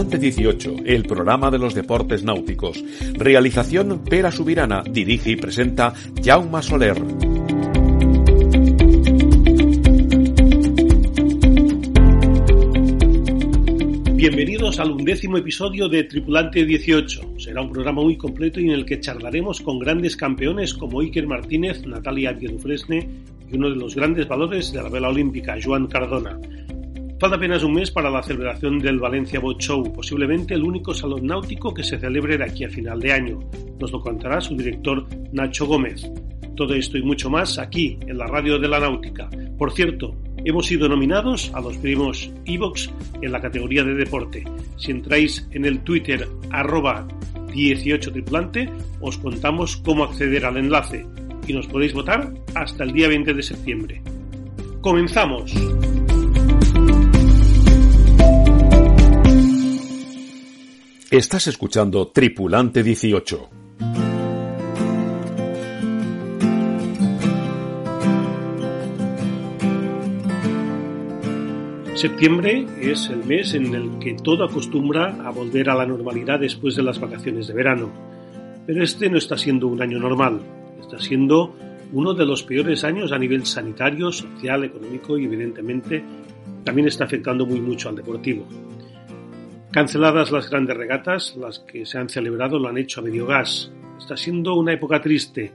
Tripulante 18, el programa de los deportes náuticos. Realización Pera Subirana, dirige y presenta Jaume Soler. Bienvenidos al undécimo episodio de Tripulante 18. Será un programa muy completo y en el que charlaremos con grandes campeones como Iker Martínez, Natalia Biedufresne y uno de los grandes valores de la vela olímpica, Joan Cardona. Falta apenas un mes para la celebración del Valencia Boat Show, posiblemente el único salón náutico que se celebre de aquí a final de año. Nos lo contará su director Nacho Gómez. Todo esto y mucho más aquí, en la radio de la náutica. Por cierto, hemos sido nominados a los primos Evox en la categoría de deporte. Si entráis en el Twitter arroba 18 triplante, os contamos cómo acceder al enlace y nos podéis votar hasta el día 20 de septiembre. ¡Comenzamos! Estás escuchando Tripulante 18. Septiembre es el mes en el que todo acostumbra a volver a la normalidad después de las vacaciones de verano. Pero este no está siendo un año normal, está siendo uno de los peores años a nivel sanitario, social, económico y evidentemente también está afectando muy mucho al deportivo. Canceladas las grandes regatas, las que se han celebrado lo han hecho a medio gas. Está siendo una época triste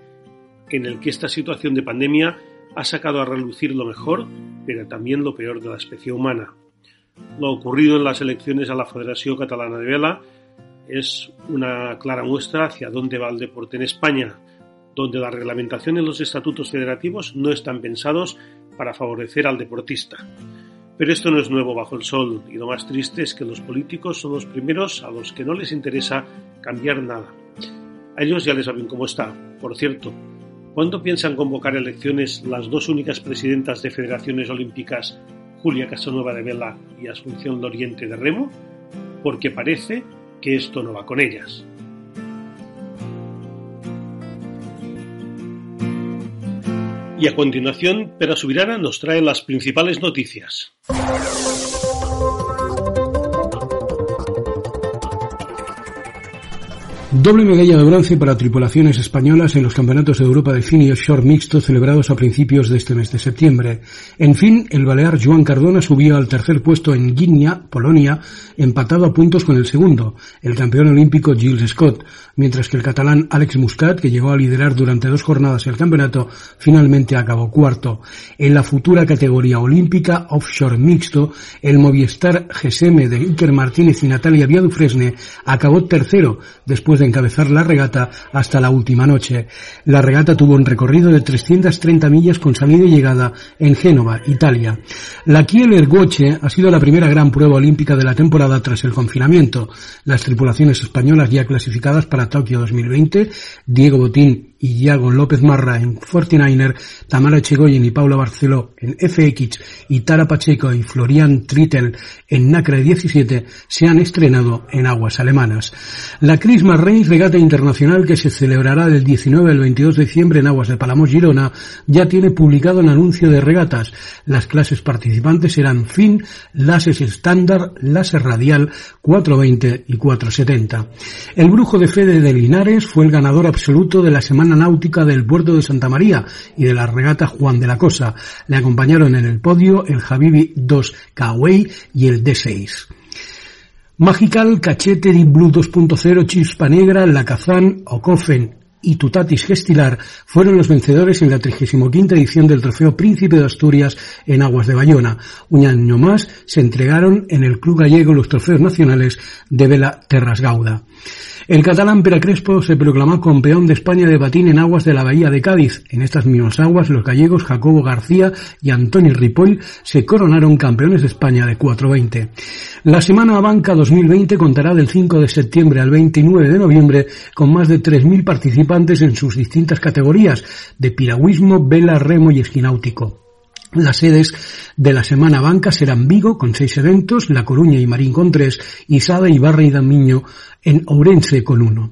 en el que esta situación de pandemia ha sacado a relucir lo mejor, pero también lo peor de la especie humana. Lo ocurrido en las elecciones a la Federación Catalana de Vela es una clara muestra hacia dónde va el deporte en España, donde la reglamentación y los estatutos federativos no están pensados para favorecer al deportista. Pero esto no es nuevo bajo el sol, y lo más triste es que los políticos son los primeros a los que no les interesa cambiar nada. A ellos ya les saben cómo está. Por cierto, ¿cuándo piensan convocar elecciones las dos únicas presidentas de federaciones olímpicas, Julia Casanueva de Vela y Asunción Loriente de Remo? Porque parece que esto no va con ellas. Y a continuación, Pera Subirana nos trae las principales noticias. Doble medalla de bronce para tripulaciones españolas en los campeonatos de Europa de fin y offshore mixto celebrados a principios de este mes de septiembre. En fin, el balear Joan Cardona subió al tercer puesto en Gdynia, Polonia, empatado a puntos con el segundo, el campeón olímpico Gilles Scott, mientras que el catalán Alex Muscat, que llegó a liderar durante dos jornadas el campeonato, finalmente acabó cuarto. En la futura categoría olímpica offshore mixto, el Movistar GSM de Iker Martínez y Natalia Biadufresne acabó tercero después de encabezar la regata hasta la última noche. La regata tuvo un recorrido de 330 millas con salida y llegada en Génova, Italia. La Kiel Ergoche ha sido la primera gran prueba olímpica de la temporada tras el confinamiento. Las tripulaciones españolas ya clasificadas para Tokio 2020, Diego Botín Iago López Marra en 49er, Tamara Chegoyen y Paula Barceló en FX y Tara Pacheco y Florian Trittel en Nacre 17 se han estrenado en aguas alemanas. La Christmas Reigns Regata Internacional que se celebrará del 19 al 22 de diciembre en aguas de Palamos Girona ya tiene publicado el anuncio de regatas. Las clases participantes serán fin, láser estándar, láser radial 420 y 470. El brujo de Fede de Linares fue el ganador absoluto de la semana náutica del puerto de Santa María y de la regata Juan de la Cosa. Le acompañaron en el podio el Habibi 2 Kawaii y el D6. Magical, Cachete, Deep Blue 2.0, Chispa Negra, La Kazan, Ocofen y Tutatis Gestilar fueron los vencedores en la 35 edición del Trofeo Príncipe de Asturias en Aguas de Bayona. Un año más se entregaron en el Club Gallego los trofeos nacionales de Vela Terras Gauda. El catalán Pere Crespo se proclamó campeón de España de patín en aguas de la Bahía de Cádiz. En estas mismas aguas, los gallegos Jacobo García y Antonio Ripoll se coronaron campeones de España de 420. La Semana Banca 2020 contará del 5 de septiembre al 29 de noviembre con más de 3.000 participantes en sus distintas categorías de piragüismo, vela, remo y esquináutico. Las sedes de la Semana Banca serán Vigo con seis eventos, La Coruña y Marín con tres, y Sada, Ibarra y Damiño en Ourense con uno.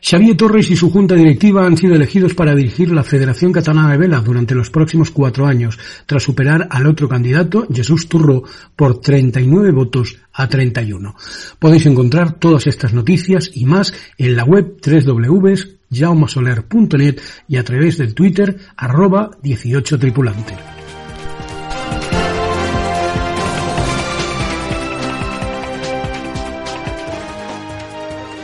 Xavier Torres y su junta directiva han sido elegidos para dirigir la Federación Catalana de Vela durante los próximos cuatro años, tras superar al otro candidato, Jesús Turro, por 39 votos a 31. Podéis encontrar todas estas noticias y más en la web www.jaumasoler.net y a través del Twitter arroba 18 tripulante.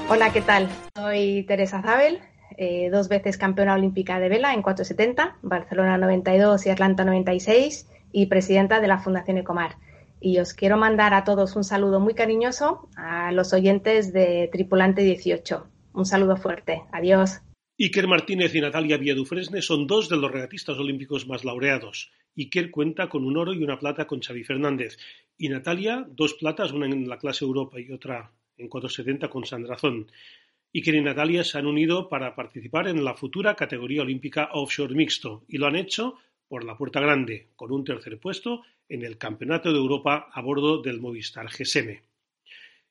Hola, ¿qué tal? Soy Teresa Zabel, eh, dos veces campeona olímpica de vela en 470, Barcelona 92 y Atlanta 96 y presidenta de la Fundación Ecomar. Y os quiero mandar a todos un saludo muy cariñoso a los oyentes de Tripulante 18. Un saludo fuerte. Adiós. Iker Martínez y Natalia Viadufresne son dos de los regatistas olímpicos más laureados. Iker cuenta con un oro y una plata con Xavi Fernández. Y Natalia, dos platas, una en la clase Europa y otra en 470 con Sandrazón. Iker y Natalia se han unido para participar en la futura categoría olímpica offshore mixto y lo han hecho por la puerta grande, con un tercer puesto en el Campeonato de Europa a bordo del Movistar GSM.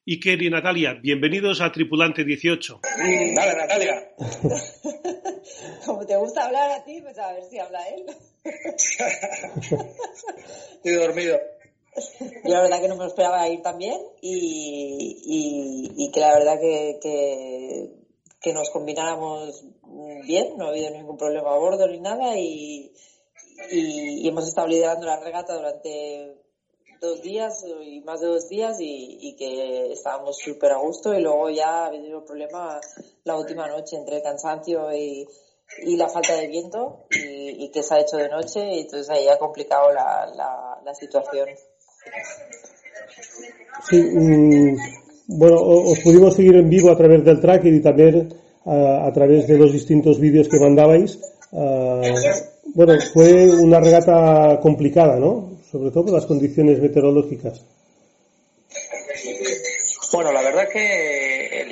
Iker y Natalia, bienvenidos a Tripulante 18. Dale, Natalia. Como te gusta hablar a ti, pues a ver si habla él. Estoy dormido. Yo la verdad que no me esperaba ir también y, y, y que la verdad que, que, nos combináramos bien, no ha habido ningún problema a bordo ni nada y, y, hemos estado liderando la regata durante dos días y más de dos días y, que estábamos súper a gusto y luego ya ha habido el problema la última noche entre el cansancio y, y la falta de viento y, que se ha hecho de noche y entonces ahí ha complicado la, la situación. Sí, mm, bueno, os pudimos seguir en vivo a través del tracker y también a, través de los distintos vídeos que mandabais. Ah, bueno, fue una regata complicada, ¿no? Sobre todo por las condiciones meteorológicas. Bueno, la verdad que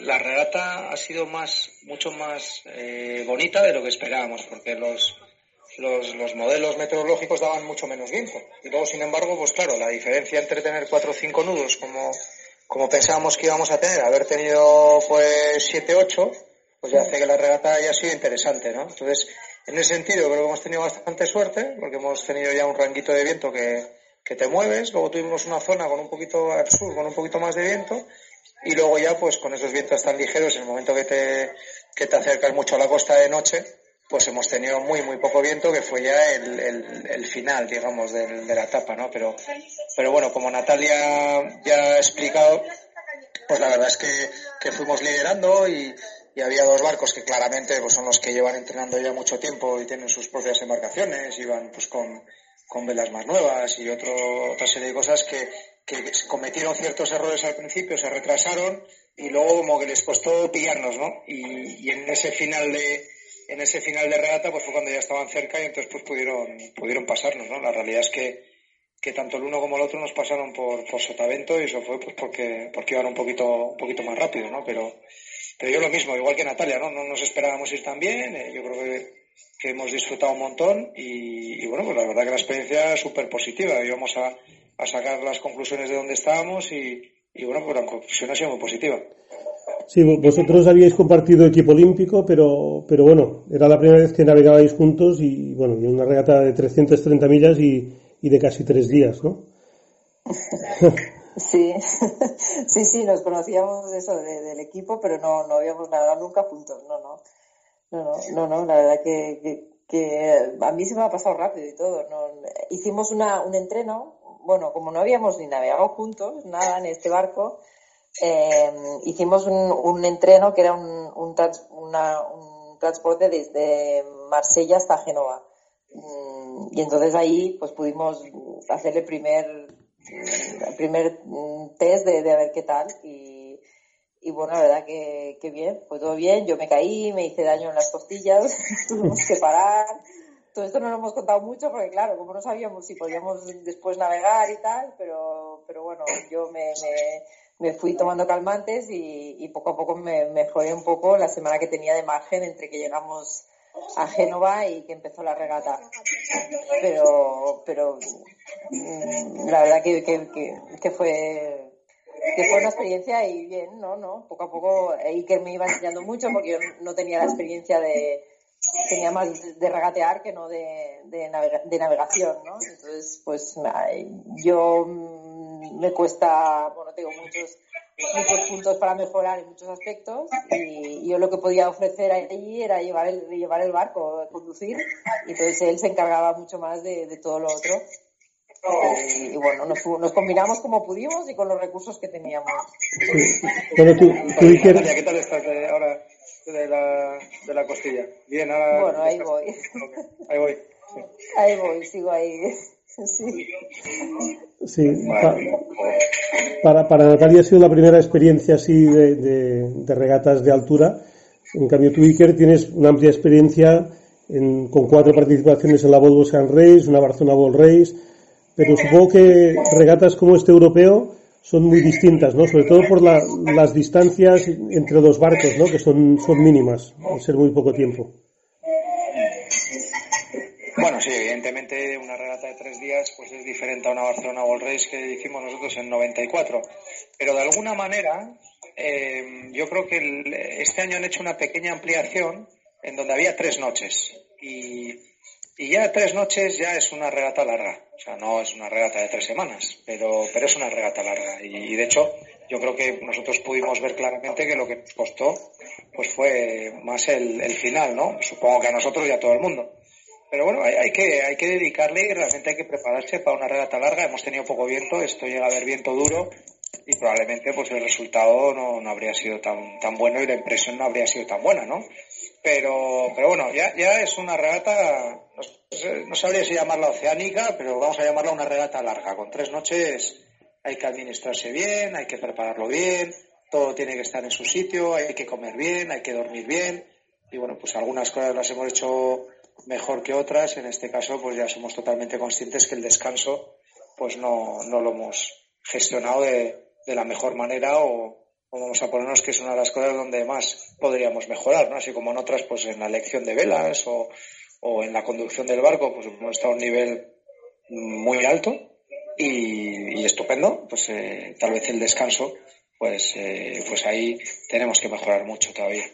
la regata ha sido más, mucho más eh, bonita de lo que esperábamos, porque los, los, los, modelos meteorológicos daban mucho menos viento. Y luego, sin embargo, pues claro, la diferencia entre tener cuatro o cinco nudos como, como pensábamos que íbamos a tener, haber tenido pues siete, ocho, pues ya hace que la regata haya sido interesante, ¿no? Entonces, en ese sentido creo que hemos tenido bastante suerte, porque hemos tenido ya un ranguito de viento que, que te mueves, luego tuvimos una zona con un poquito al sur, con un poquito más de viento, y luego ya pues con esos vientos tan ligeros, en el momento que te, que te acercas mucho a la costa de noche, pues hemos tenido muy, muy poco viento, que fue ya el, el, final, digamos, de, de, la etapa, ¿no? Pero, pero bueno, como Natalia ya ha explicado, pues la verdad es que, que fuimos liderando y, y, había dos barcos que claramente pues son los que llevan entrenando ya mucho tiempo y tienen sus propias embarcaciones, iban pues con, con velas más nuevas y otro, otra serie de cosas que, que cometieron ciertos errores al principio, se retrasaron y luego como que les costó pillarnos, ¿no? Y, y en ese final de, en ese final de regata pues fue cuando ya estaban cerca y entonces pues pudieron, pudieron pasarnos, ¿no? La realidad es que, que tanto el uno como el otro nos pasaron por, por sotavento y eso fue pues porque, porque iban un poquito, un poquito más rápido, ¿no? Pero, pero yo lo mismo, igual que Natalia, ¿no? No nos esperábamos ir tan bien, eh, yo creo que, que, hemos disfrutado un montón y, y, bueno, pues la verdad que la experiencia súper positiva, íbamos a, a sacar las conclusiones de dónde estábamos y, y bueno, pues la conclusión ha sido muy positiva. Sí, vosotros habíais compartido equipo olímpico, pero, pero bueno, era la primera vez que navegabais juntos y bueno, y una regata de 330 millas y, y de casi tres días, ¿no? Sí, sí, sí, nos conocíamos eso del equipo, pero no, no habíamos navegado nunca juntos, no, no, no, no, no, la verdad que, que, a mí se me ha pasado rápido y todo. No, hicimos una, un entreno, bueno, como no habíamos ni navegado juntos, nada en este barco, eh, hicimos un, un, entreno que era un, transporte desde Marsella hasta Génova. Mm, y entonces ahí pues pudimos hacer el primer, el primer test de, de ver qué tal. Y, y bueno, la verdad que, que bien, pues todo bien, yo me caí, me hice daño en las costillas, tuvimos que parar, todo esto no lo hemos contado mucho porque claro, como no sabíamos si podíamos después navegar y tal, pero, pero bueno, yo me, fui tomando calmantes y, poco a poco me mejoré un poco la semana que tenía de margen entre que llegamos a Génova y que empezó la regata. Pero, pero mm, la verdad que, que, fue que fue una experiencia y bien, ¿no? ¿no? Poco a poco Iker me iba enseñando mucho porque yo no tenía la experiencia de tenía más de regatear que no de, de, navegación, ¿no? Entonces, pues yo me cuesta, bueno, tengo muchos muchos puntos para mejorar en muchos aspectos y yo lo que podía ofrecer allí era llevar el, llevar el barco, conducir, y entonces él se encargaba mucho más de, de todo lo otro. Y, bueno, nos, nos, combinamos como pudimos y con los recursos que teníamos. Bueno, tú, tú ¿Qué tal estás ahora de la, de la costilla? Bien, ahora. Bueno, ahí voy. Ahí voy. Ahí voy, sigo ahí. Sí. para, para Natalia ha sido la primera experiencia así de, de, regatas de altura. En cambio, tú, Iker, tienes una amplia experiencia en, con cuatro participaciones en la Volvo San Race, una Barcelona Ball Race, pero supongo que regatas como este europeo son muy distintas, ¿no? Sobre todo por la, las distancias entre los barcos, ¿no? Que son, son mínimas, al ser muy poco tiempo. Bueno, sí, evidentemente una regata de tres días pues es diferente a una Barcelona World Race que hicimos nosotros en 94. Pero de alguna manera, eh, yo creo que este año han hecho una pequeña ampliación en donde había tres noches. Y, ya tres noches ya es una regata larga. O sea, no es una regata de tres semanas, pero, pero es una regata larga. Y, y de hecho, yo creo que nosotros pudimos ver claramente que lo que costó pues fue más el, el final, ¿no? Supongo que a nosotros y a todo el mundo. Pero bueno, hay, que, hay que dedicarle y realmente hay que prepararse para una regata larga. Hemos tenido poco viento, esto llega a haber viento duro y probablemente pues el resultado no, no habría sido tan, tan bueno y la impresión no habría sido tan buena, ¿no? Pero, pero bueno, ya, ya es una regata, no, no sabría si llamarla oceánica, pero vamos a llamarla una regata larga. Con tres noches hay que administrarse bien, hay que prepararlo bien, todo tiene que estar en su sitio, hay que comer bien, hay que dormir bien. Y bueno, pues algunas cosas las hemos hecho mejor que otras. En este caso, pues ya somos totalmente conscientes que el descanso, pues no, no lo hemos gestionado de, de la mejor manera o, o, vamos a ponernos que es una de las cosas donde más podríamos mejorar, ¿no? Así como en otras, pues en la elección de velas o, o en la conducción del barco, pues hemos estado a un nivel muy alto y, y estupendo. Pues eh, tal vez el descanso, pues, eh, pues ahí tenemos que mejorar mucho todavía.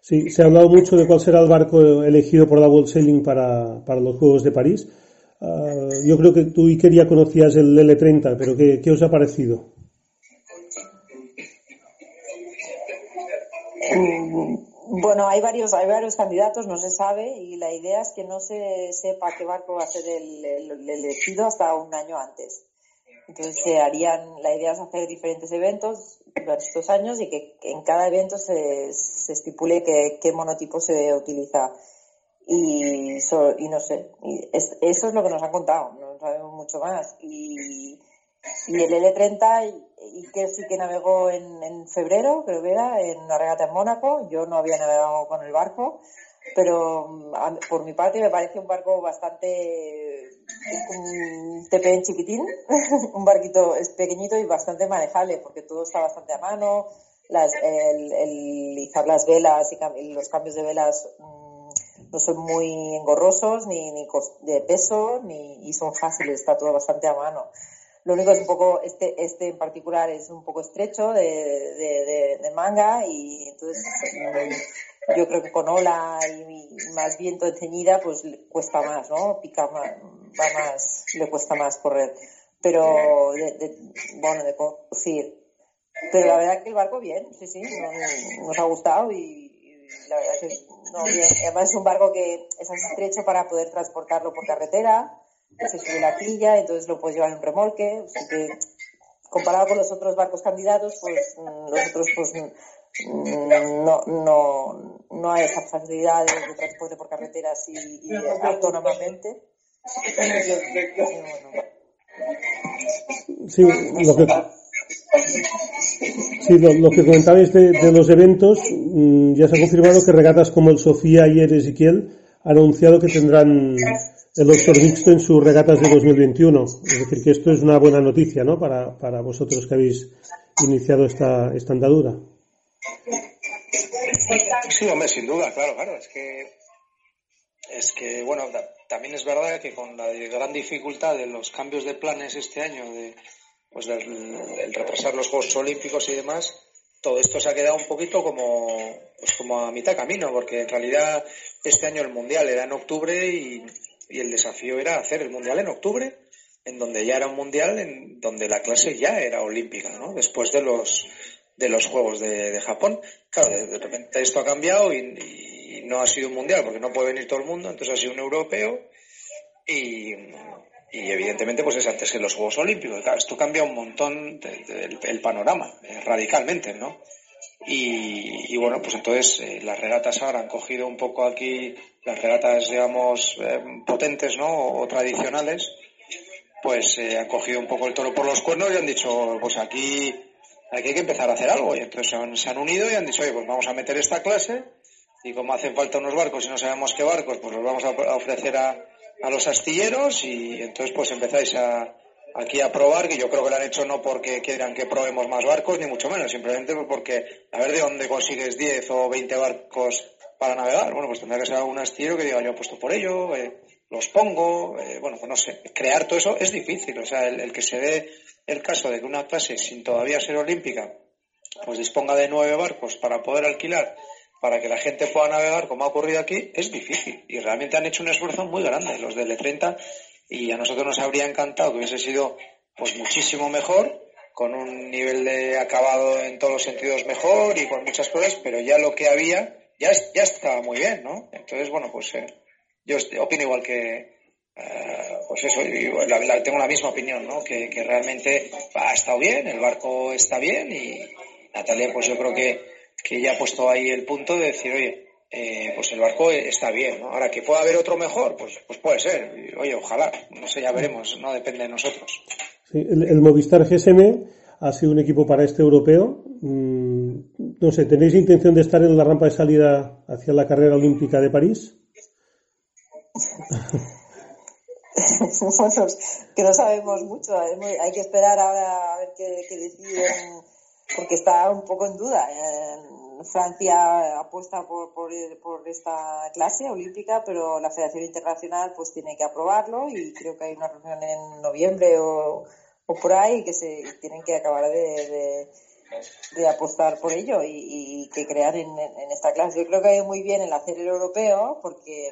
Sí, se ha hablado mucho de cuál será el barco elegido por la World Sailing para, para los Juegos de París. Uh, yo creo que tú, Iker, ya conocías el L30, pero ¿qué, os ha parecido? Bueno, hay varios, hay varios candidatos, no se sabe, y la idea es que no se sepa qué barco va a ser el, el elegido hasta un año antes. Entonces se harían, la idea es hacer diferentes eventos durante estos años y que en cada evento se, se estipule que, qué monotipo se utiliza. Y, so, y no sé, y es, eso es lo que nos han contado, no sabemos mucho más. Y, y el L30, y que sí que navegó en, en febrero, creo que era, en una regata en Mónaco, yo no había navegado con el barco, pero a, por mi parte me parece un barco bastante un TPN chiquitín, un barquito es pequeñito y bastante manejable porque todo está bastante a mano, las, el, el las velas y los cambios de velas mmm, no son muy engorrosos ni, ni de peso ni y son fáciles, está todo bastante a mano. Lo único es un poco, este, este en particular es un poco estrecho de, de, de, de manga y entonces yo creo que con ola y, más viento de ceñida pues cuesta más, ¿no? Pica más, va más, le cuesta más correr. Pero, de, bueno, de conducir. Pero la verdad que el barco bien, sí, sí, nos, ha gustado y, la verdad que no, bien. Además es un barco que es estrecho para poder transportarlo por carretera, se sube la quilla, entonces lo puedes llevar en un remolque, o que comparado con los otros barcos candidatos, pues los otros pues mm, no, no, no hay esa facilidad de, transporte por carreteras y, y autónomamente. Sí, lo que, sí, lo, que comentabais de, de, los eventos, mm, ya se ha confirmado que regatas como el Sofía y el Ezequiel han anunciado que tendrán el offshore mixto en sus regatas de 2021. Es decir, que esto es una buena noticia, ¿no? Para, para vosotros que habéis iniciado esta, esta andadura. Sí, hombre, sin duda, claro, claro. Es que, es que bueno, también es verdad que con la gran dificultad de los cambios de planes este año, de, pues el retrasar los Juegos Olímpicos y demás, todo esto se ha quedado un poquito como, pues como a mitad camino, porque en realidad este año el Mundial era en octubre y, y el desafío era hacer el Mundial en octubre, en donde ya era un Mundial, en donde la clase ya era olímpica, ¿no? Después de los, de los Juegos de, Japón. Claro, de, repente esto ha cambiado y, no ha sido un Mundial, porque no puede venir todo el mundo, entonces ha sido un europeo y, evidentemente pues es antes que los Juegos Olímpicos. Esto cambia un montón el, panorama, eh, radicalmente, ¿no? Y, bueno, pues entonces eh, las regatas ahora han cogido un poco aquí, las regatas, digamos, eh, potentes, ¿no? O, tradicionales, pues han cogido un poco el toro por los cuernos y han dicho, pues aquí, aquí hay que empezar a hacer algo. Y entonces se han, unido y han dicho, oye, pues vamos a meter esta clase y como hacen falta unos barcos y no sabemos qué barcos, pues los vamos a ofrecer a, a los astilleros y entonces pues empezáis a, aquí a probar, que yo creo que lo han hecho no porque quieran que probemos más barcos, ni mucho menos, simplemente porque a ver de dónde consigues 10 o 20 barcos para navegar. Bueno, pues tendrá que ser algún astillero que diga yo apuesto por ello, eh, los pongo, eh, bueno, pues no sé, crear todo eso es difícil, o sea, el, que se dé el caso de que una clase sin todavía ser olímpica, pues disponga de nueve barcos para poder alquilar, para que la gente pueda navegar, como ha ocurrido aquí, es difícil. Y realmente han hecho un esfuerzo muy grande. Los del E30 y a nosotros nos habría encantado que hubiese sido pues muchísimo mejor con un nivel de acabado en todos los sentidos mejor y con muchas cosas pero ya lo que había ya ya estaba muy bien no entonces bueno pues eh, yo opino igual que eh, pues eso tengo la misma opinión no que, que realmente ha estado bien el barco está bien y Natalia pues yo creo que que ya ha puesto ahí el punto de decir oye eh, pues el barco está bien. ¿no? Ahora, que pueda haber otro mejor, pues, pues puede ser. Oye, ojalá. No sé, ya veremos. No depende de nosotros. el, Movistar GSM ha sido un equipo para este europeo. Mm, no sé, ¿tenéis intención de estar en la rampa de salida hacia la carrera olímpica de París? Que no sabemos mucho. Hay que esperar ahora a ver qué, qué deciden, porque está un poco en duda. Eh, Francia apuesta por, por, por, esta clase olímpica, pero la Federación Internacional pues tiene que aprobarlo y creo que hay una reunión en noviembre o, o por ahí que se tienen que acabar de, de, apostar por ello y, que crear en, en, esta clase. Yo creo que hay muy bien el hacer el europeo porque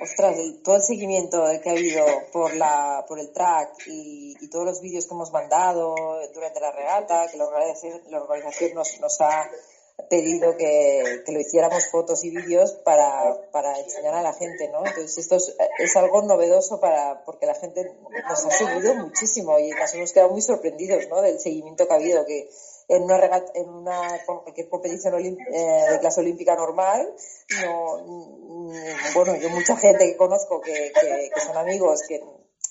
ostras, todo el seguimiento que ha habido por la por el track y, y todos los vídeos que hemos mandado durante la regata, que la organización, nos, nos ha pedido que, que, lo hiciéramos fotos y vídeos para, para enseñar a la gente, ¿no? Entonces esto es, es, algo novedoso para, porque la gente nos ha seguido muchísimo y nos hemos quedado muy sorprendidos, ¿no? Del seguimiento que ha habido, que en una regata, en una cualquier competición eh, de clase olímpica normal, no, mm, bueno, yo mucha gente que conozco que, que, son amigos que,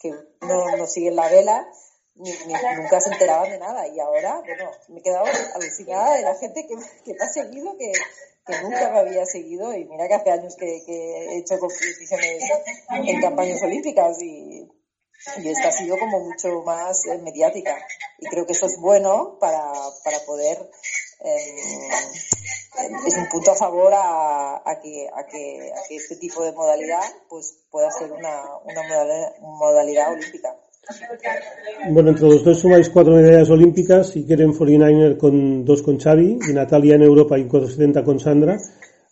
que no, no siguen la vela, ni, nunca se enteraban de nada. Y ahora, bueno, me he quedado alucinada de la gente que, que me ha seguido, que, que nunca me había seguido. Y mira que hace años que, que he hecho competiciones en campañas olímpicas y, y esta ha sido como mucho más eh, mediática. Y creo que eso es bueno para, para poder. Eh, es un punto a favor a, a, que, a, que, a que este tipo de modalidad pues pueda ser una, una modalidad, modalidad olímpica. Bueno, entre los dos sumáis cuatro medallas olímpicas y quieren 49er con dos con Xavi y Natalia en Europa y 470 con Sandra.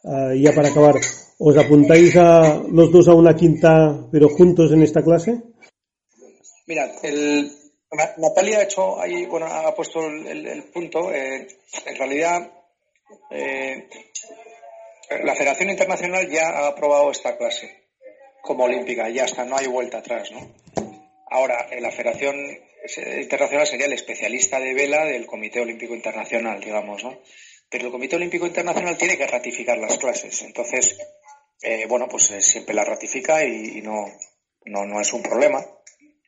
Uh, ya para acabar, ¿os apuntáis a los dos a una quinta, pero juntos en esta clase? Mira, el, Natalia ha hecho ahí, bueno, ha puesto el, punto. Eh, en realidad, eh, la Federación Internacional ya ha aprobado esta clase como olímpica, ya está, no hay vuelta atrás, ¿no? Ahora, en la Federación Internacional sería el especialista de vela del Comité Olímpico Internacional, digamos, ¿no? pero el Comité Olímpico Internacional tiene que ratificar las clases. Entonces, eh, bueno, pues eh, siempre las ratifica y, no, no, no, es un problema.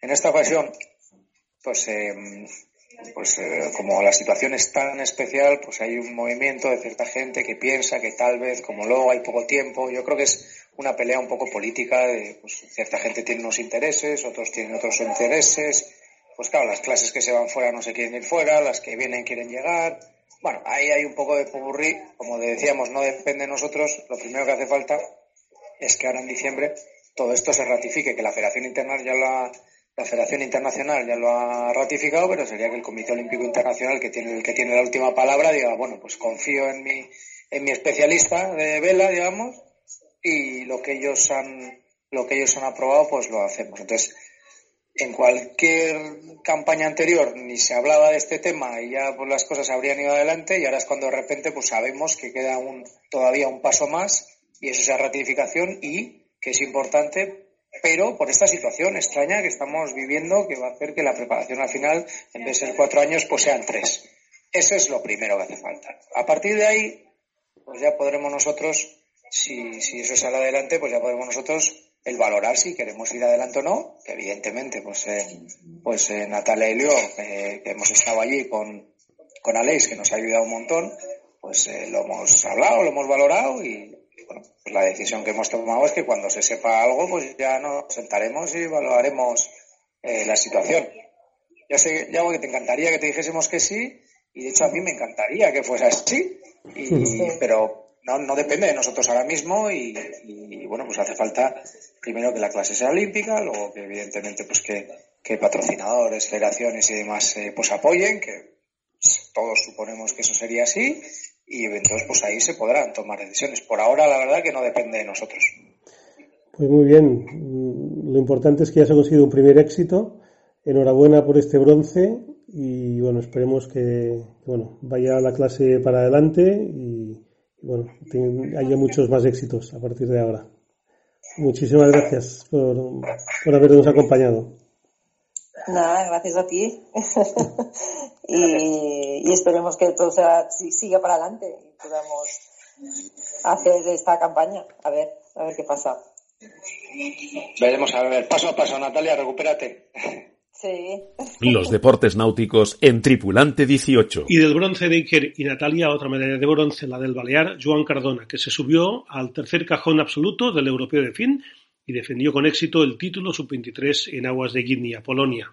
En esta ocasión, pues, eh, pues como la situación es tan especial, pues hay un movimiento de cierta gente que piensa que tal vez, como luego hay poco tiempo, yo creo que es una pelea un poco política, de, pues cierta gente tiene unos intereses, otros tienen otros intereses, pues claro, las clases que se van fuera no se quieren ir fuera, las que vienen quieren llegar, bueno, ahí hay un poco de pupurrí, como decíamos, no depende de nosotros, lo primero que hace falta es que ahora en diciembre todo esto se ratifique, que la Federación Internacional ya lo ha, la Federación Internacional ya lo ha ratificado, pero sería que el Comité Olímpico Internacional, que tiene el que tiene la última palabra, diga, bueno, pues confío en mi, en mi especialista de vela, digamos, y lo que ellos han, lo que ellos han aprobado, pues lo hacemos. Entonces, en cualquier campaña anterior ni se hablaba de este tema y ya pues las cosas habrían ido adelante y ahora es cuando de repente pues sabemos que queda un, todavía un paso más y eso es la ratificación y que es importante pero por esta situación extraña que estamos viviendo que va a hacer que la preparación al final en vez de ser cuatro años pues sean tres. Eso es lo primero que hace falta. A partir de ahí pues ya podremos nosotros si, si eso sale adelante pues ya podremos nosotros el valorar si queremos ir adelante o no, que evidentemente, pues, eh, pues eh, Natalia y Leo, que hemos estado allí con, con Aleix, que nos ha ayudado un montón, pues eh, lo hemos hablado, lo hemos valorado y, bueno, pues la decisión que hemos tomado es que cuando se sepa algo, pues ya nos sentaremos y valoraremos la situación. Ya sé, ya que te encantaría que te dijésemos que sí, y de hecho a mí me encantaría que fuese así, y, pero no, no depende de nosotros ahora mismo y, bueno, pues hace falta primero que la clase sea olímpica, luego que evidentemente pues que, que patrocinadores, federaciones y demás eh, pues apoyen, que todos suponemos que eso sería así y entonces pues ahí se podrán tomar decisiones. Por ahora la verdad que no depende de nosotros. Pues muy bien, lo importante es que ya se ha conseguido un primer éxito. Enhorabuena por este bronce y bueno, esperemos que, bueno, vaya la clase para adelante y, bueno, haya muchos más éxitos a partir de ahora. Muchísimas gracias por, por habernos acompañado. Nada, gracias a ti. y, esperemos que todo sea, siga para adelante y podamos hacer esta campaña. A ver, a ver qué pasa. Veremos a ver, paso a paso, Natalia, recupérate. Los deportes náuticos en Tripulante 18. Y del bronce de Iker y Natalia, otra medalla de bronce, la del Balear, Joan Cardona, que se subió al tercer cajón absoluto del Europeo de Fin y defendió con éxito el título sub-23 en aguas de Gdynia, Polonia.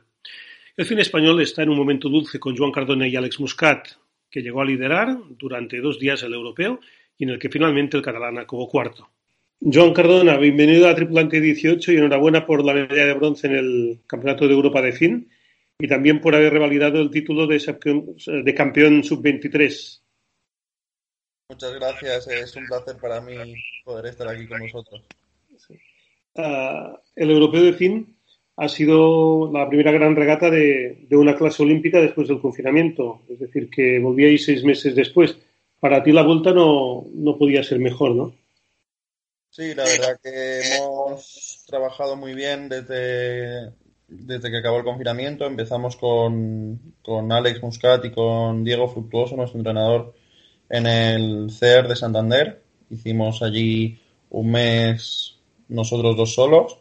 El fin español está en un momento dulce con Joan Cardona y Alex Muscat, que llegó a liderar durante dos días el europeo y en el que finalmente el catalán acabó cuarto. Joan Cardona, bienvenido a Tripulante 18 y enhorabuena por la medalla de bronce en el Campeonato de Europa de FIN y también por haber revalidado el título de, de campeón sub-23. Muchas gracias, es un placer para mí poder estar aquí con vosotros. Ah, el Europeo de FIN ha sido la primera gran regata de, una clase olímpica después del confinamiento, es decir, que volvíais seis meses después. Para ti la vuelta no, no podía ser mejor, ¿no? Sí, la verdad que hemos trabajado muy bien desde, desde que acabó el confinamiento. Empezamos con, con Alex Muscat y con Diego Fructuoso, nuestro entrenador, en el CER de Santander. Hicimos allí un mes nosotros dos solos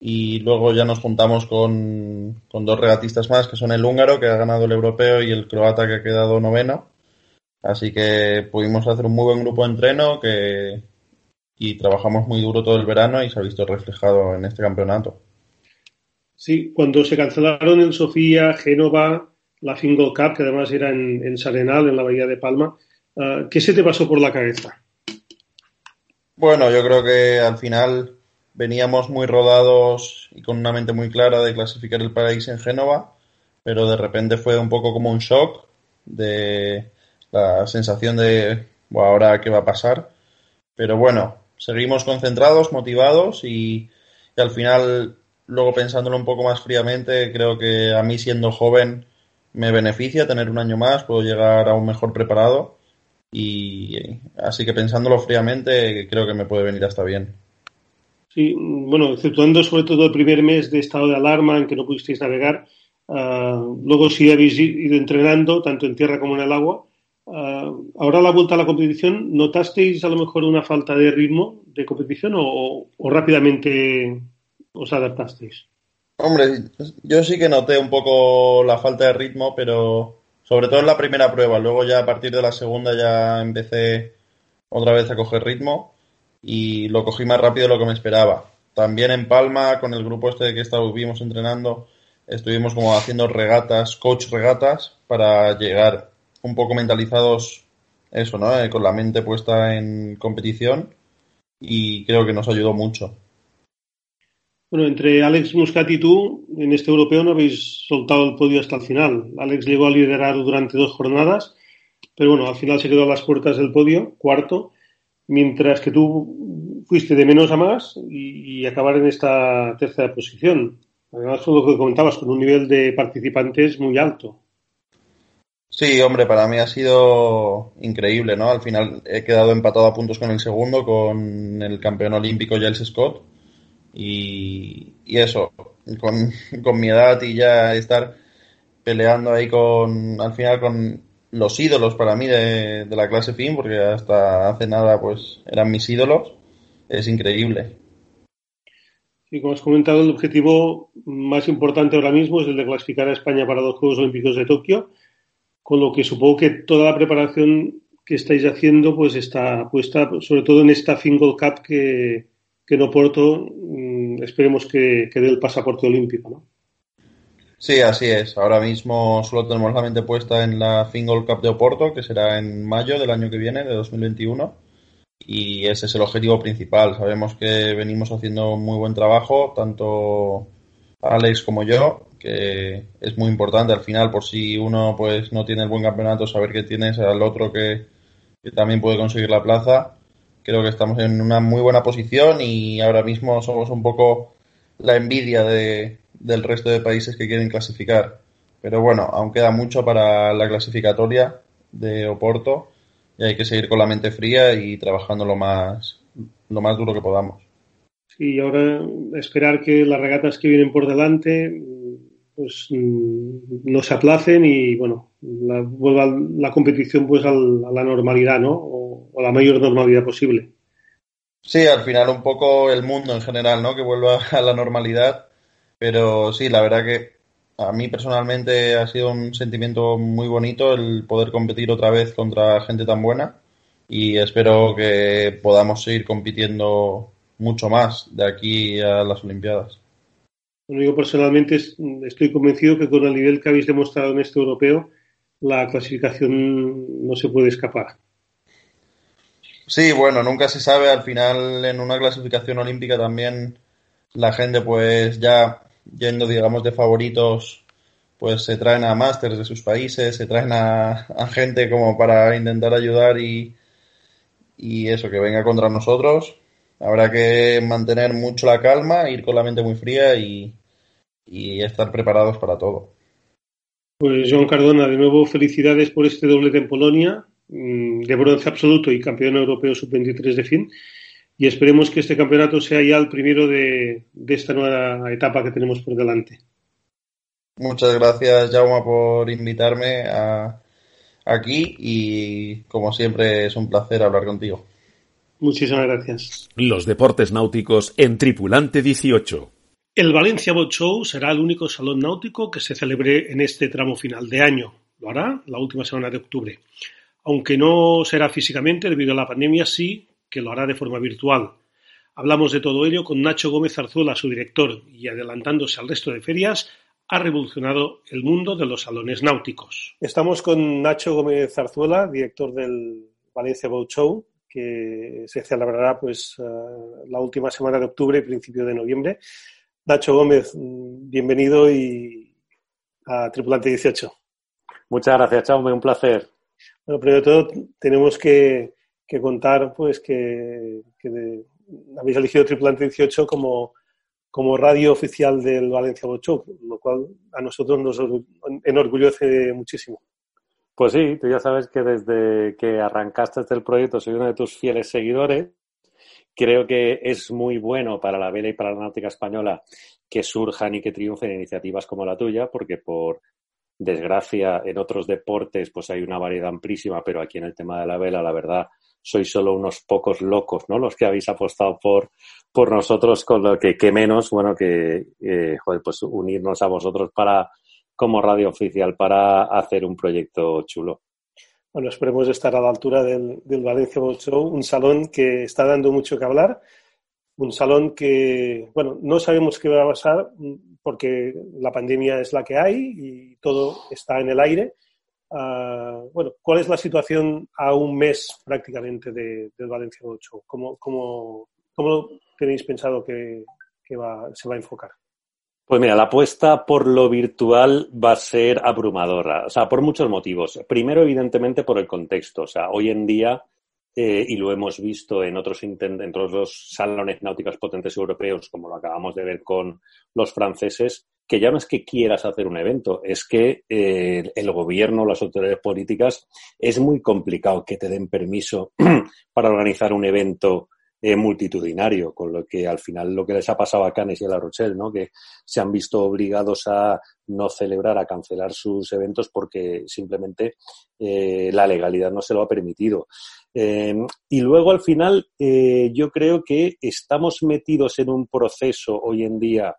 y luego ya nos juntamos con, con, dos regatistas más, que son el húngaro, que ha ganado el europeo, y el croata, que ha quedado noveno. Así que pudimos hacer un muy buen grupo de entreno que, y trabajamos muy duro todo el verano y se ha visto reflejado en este campeonato. Sí, cuando se cancelaron en Sofía, Génova, la Fingal Cup, que además era en, en Sarenal, en la Bahía de Palma, uh, ¿qué se te pasó por la cabeza? Bueno, yo creo que al final veníamos muy rodados y con una mente muy clara de clasificar el país en Génova, pero de repente fue un poco como un shock de la sensación de, bueno, ahora qué va a pasar. Pero bueno, seguimos concentrados, motivados y, y, al final, luego pensándolo un poco más fríamente, creo que a mí siendo joven me beneficia tener un año más, puedo llegar aún mejor preparado y así que pensándolo fríamente creo que me puede venir hasta bien. Sí, bueno, exceptuando sobre todo el primer mes de estado de alarma en que no pudisteis navegar, uh, luego sí habéis ido entrenando tanto en tierra como en el agua. ah, ahora la vuelta a la competición, ¿notasteis a lo mejor una falta de ritmo de competición o, o rápidamente os adaptasteis? Hombre, yo sí que noté un poco la falta de ritmo, pero sobre todo en la primera prueba. Luego ya a partir de la segunda ya empecé otra vez a coger ritmo y lo cogí más rápido de lo que me esperaba. También en Palma, con el grupo este que estuvimos entrenando, estuvimos como haciendo regatas, coach regatas, para llegar un poco mentalizados, eso, ¿no? Eh, con la mente puesta en competición y creo que nos ayudó mucho. Bueno, entre Alex Muscat y tú, en este europeo no habéis soltado el podio hasta el final. Alex llegó a liderar durante dos jornadas, pero bueno, al final se quedó a las puertas del podio, cuarto, mientras que tú fuiste de menos a más y, acabar en esta tercera posición. Además, con lo que comentabas, con un nivel de participantes muy alto. Sí, hombre, para mí ha sido increíble, ¿no? Al final he quedado empatado a puntos con el segundo, con el campeón olímpico Giles Scott. Y, y eso, con, con mi edad y ya estar peleando ahí con, al final con los ídolos para mí de, la clase FIN, porque hasta hace nada pues eran mis ídolos, es increíble. Y como has comentado, el objetivo más importante ahora mismo es el de clasificar a España para los Juegos Olímpicos de Tokio, con lo que supongo que toda la preparación que estáis haciendo pues está puesta sobre todo en esta Fingal Cup que, que en Oporto mmm, esperemos que, que dé el pasaporte olímpico, ¿no? Sí, así es. Ahora mismo solo tenemos la mente puesta en la Fingal Cup de Oporto, que será en mayo del año que viene, de 2021 y ese es el objetivo principal. Sabemos que venimos haciendo muy buen trabajo, tanto Alex como yo, que es muy importante al final por si uno pues no tiene el buen campeonato, saber que tienes al otro que, que también puede conseguir la plaza. Creo que estamos en una muy buena posición y ahora mismo somos un poco la envidia de, del resto de países que quieren clasificar. Pero bueno, aún queda mucho para la clasificatoria de Oporto y hay que seguir con la mente fría y trabajando lo más, lo más duro que podamos. Sí, ahora esperar que las regatas que vienen por delante pues no se aplacen y bueno, la, vuelva la competición pues al, a la normalidad, ¿no? O, o, la mayor normalidad posible. Sí, al final un poco el mundo en general, ¿no? Que vuelva a la normalidad, pero sí, la verdad que a mí personalmente ha sido un sentimiento muy bonito el poder competir otra vez contra gente tan buena y espero que podamos seguir compitiendo mucho más de aquí a las Olimpiadas. Bueno, yo personalmente estoy convencido que con el nivel que habéis demostrado en este europeo, la clasificación no se puede escapar. Sí, bueno, nunca se sabe. Al final, en una clasificación olímpica también la gente pues ya yendo, digamos, de favoritos, pues se traen a másters de sus países, se traen a, gente como para intentar ayudar y, y eso, que venga contra nosotros. Habrá que mantener mucho la calma, ir con la mente muy fría y, y estar preparados para todo. Pues Joan Cardona, de nuevo felicidades por este doblete en Polonia, mm, de bronce absoluto y campeón europeo sub-23 de fin y esperemos que este campeonato sea ya el primero de, de, esta nueva etapa que tenemos por delante. Muchas gracias, Jauma, por invitarme a, aquí y como siempre es un placer hablar contigo. Muchísimas gracias. Los deportes náuticos en Tripulante 18. El Valencia Boat Show será el único salón náutico que se celebre en este tramo final de año. Lo hará la última semana de octubre. Aunque no será físicamente debido a la pandemia, sí que lo hará de forma virtual. Hablamos de todo ello con Nacho Gómez Zarzuela, su director, y adelantándose al resto de ferias, ha revolucionado el mundo de los salones náuticos. Estamos con Nacho Gómez Zarzuela, director del Valencia Boat Show, que se celebrará pues uh, la última semana de octubre y principio de noviembre. Nacho Gómez, bienvenido y a Tripulante 18. Muchas gracias, Chaume, un placer. Bueno, primero de todo, tenemos que que contar pues que, habéis elegido Tripulante 18 como, como radio oficial del Valencia Boat Show, lo cual a nosotros nos enorgullece muchísimo. Pues sí, tú ya sabes que desde que arrancaste este proyecto soy uno de tus fieles seguidores. Creo que es muy bueno para la vela y para la náutica española que surjan y que triunfen iniciativas como la tuya, porque por desgracia, en otros deportes pues hay una variedad amplísima, pero aquí en el tema de la vela, la verdad, sois solo unos pocos locos, ¿no? Los que habéis apostado por, por nosotros, con lo que, que menos, bueno, que, eh, joder, pues unirnos a vosotros para, como radio oficial, para hacer un proyecto chulo. Bueno, esperemos estar a la altura del, del Valencia Boat Show, un salón que está dando mucho que hablar, un salón que, bueno, no sabemos qué va a pasar porque la pandemia es la que hay y todo está en el aire, Uh, bueno, ¿cuál es la situación a un mes prácticamente de, del Valencia 8? ¿Cómo, cómo, cómo tenéis pensado que, que va, se va a enfocar? Pues mira, la apuesta por lo virtual va a ser abrumadora, o sea, por muchos motivos. Primero, evidentemente, por el contexto. O sea, hoy en día, eh, y lo hemos visto en otros, en otros salones náuticos potentes europeos, como lo acabamos de ver con los franceses, que ya no es que quieras hacer un evento, es que eh, el gobierno, las autoridades políticas, es muy complicado que te den permiso para organizar un evento eh, multitudinario, con lo que al final lo que les ha pasado a Cannes y a La Rochelle, ¿no? que se han visto obligados a no celebrar, a cancelar sus eventos porque simplemente eh, la legalidad no se lo ha permitido. y luego al final yo creo que estamos metidos en un proceso hoy en día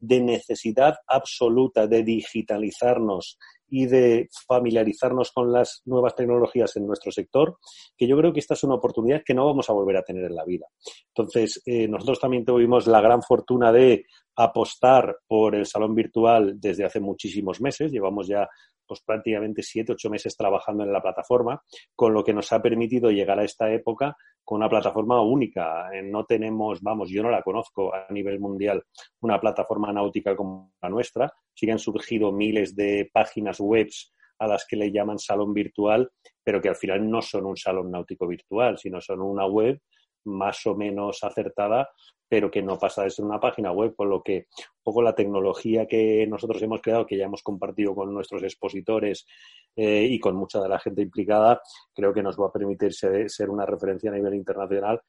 de necesidad absoluta de digitalizarnos y de familiarizarnos con las nuevas tecnologías en nuestro sector, que yo creo que esta es una oportunidad que no vamos a volver a tener en la vida. Entonces, eh, nosotros también tuvimos la gran fortuna de apostar por el salón virtual desde hace muchísimos meses. Llevamos ya pues prácticamente siete, ocho meses trabajando en la plataforma, con lo que nos ha permitido llegar a esta época con una plataforma única. Eh, no tenemos, vamos, yo no la conozco a nivel mundial, una plataforma náutica como la nuestra. Sí que han surgido miles de páginas web a las que le llaman salón virtual, pero que al final no son un salón náutico virtual, sino son una web más o menos acertada, pero que no pasa de ser una página web, con lo que un poco la tecnología que nosotros hemos creado, que ya hemos compartido con nuestros expositores eh, y con mucha de la gente implicada, creo que nos va a permitir ser, una referencia a nivel internacional.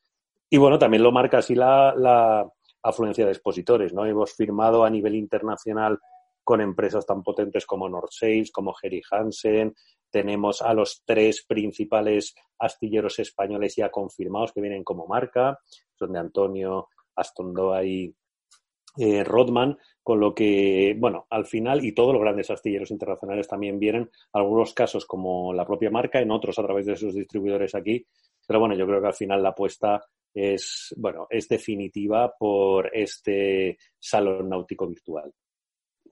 Y bueno, también lo marca así la, afluencia de expositores, ¿no? Hemos firmado a nivel internacional con empresas tan potentes como Nordsales, como Jerry Hansen, tenemos a los tres principales astilleros españoles ya confirmados que vienen como marca, son de Antonio, Astondoa y eh, Rodman, con lo que, bueno, al final, y todos los grandes astilleros internacionales también vienen, algunos casos como la propia marca, en otros a través de sus distribuidores aquí, pero bueno, yo creo que al final la apuesta es, bueno, es definitiva por este salón náutico virtual.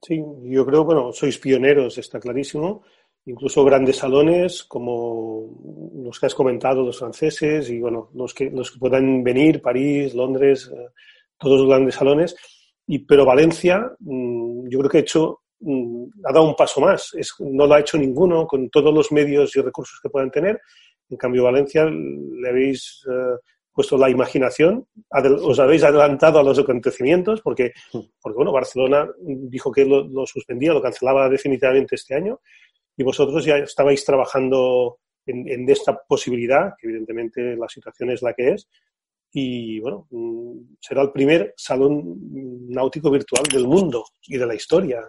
Sí, yo creo, bueno, sois pioneros, está clarísimo incluso grandes salones como los que has comentado, los franceses y bueno, los que, los que puedan venir, París, Londres, eh, todos los grandes salones. Y, pero Valencia, mm, yo creo que ha hecho, mm, ha dado un paso más. Es, no lo ha hecho ninguno con todos los medios y recursos que puedan tener. En cambio, Valencia le habéis eh, puesto la imaginación, os habéis adelantado a los acontecimientos, porque, porque bueno, Barcelona dijo que lo, lo suspendía, lo cancelaba definitivamente este año y vosotros ya estabais trabajando en, esta posibilidad, que evidentemente la situación es la que es, y bueno, mm, será el primer salón náutico virtual del mundo y de la historia.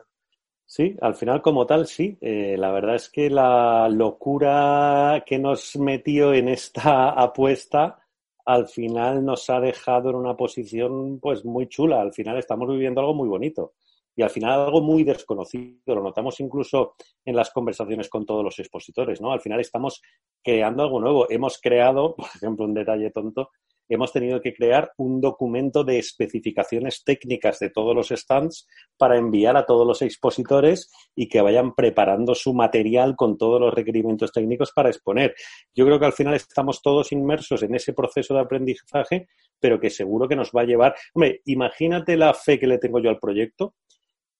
Sí, al final como tal sí. Eh, la verdad es que la locura que nos metió en esta apuesta al final nos ha dejado en una posición pues muy chula. Al final estamos viviendo algo muy bonito y al final algo muy desconocido. Lo notamos incluso en las conversaciones con todos los expositores, ¿no? Al final estamos creando algo nuevo. Hemos creado, por ejemplo, un detalle tonto, hemos tenido que crear un documento de especificaciones técnicas de todos los stands para enviar a todos los expositores y que vayan preparando su material con todos los requerimientos técnicos para exponer. Yo creo que al final estamos todos inmersos en ese proceso de aprendizaje, pero que seguro que nos va a llevar. Hombre, imagínate la fe que le tengo yo al proyecto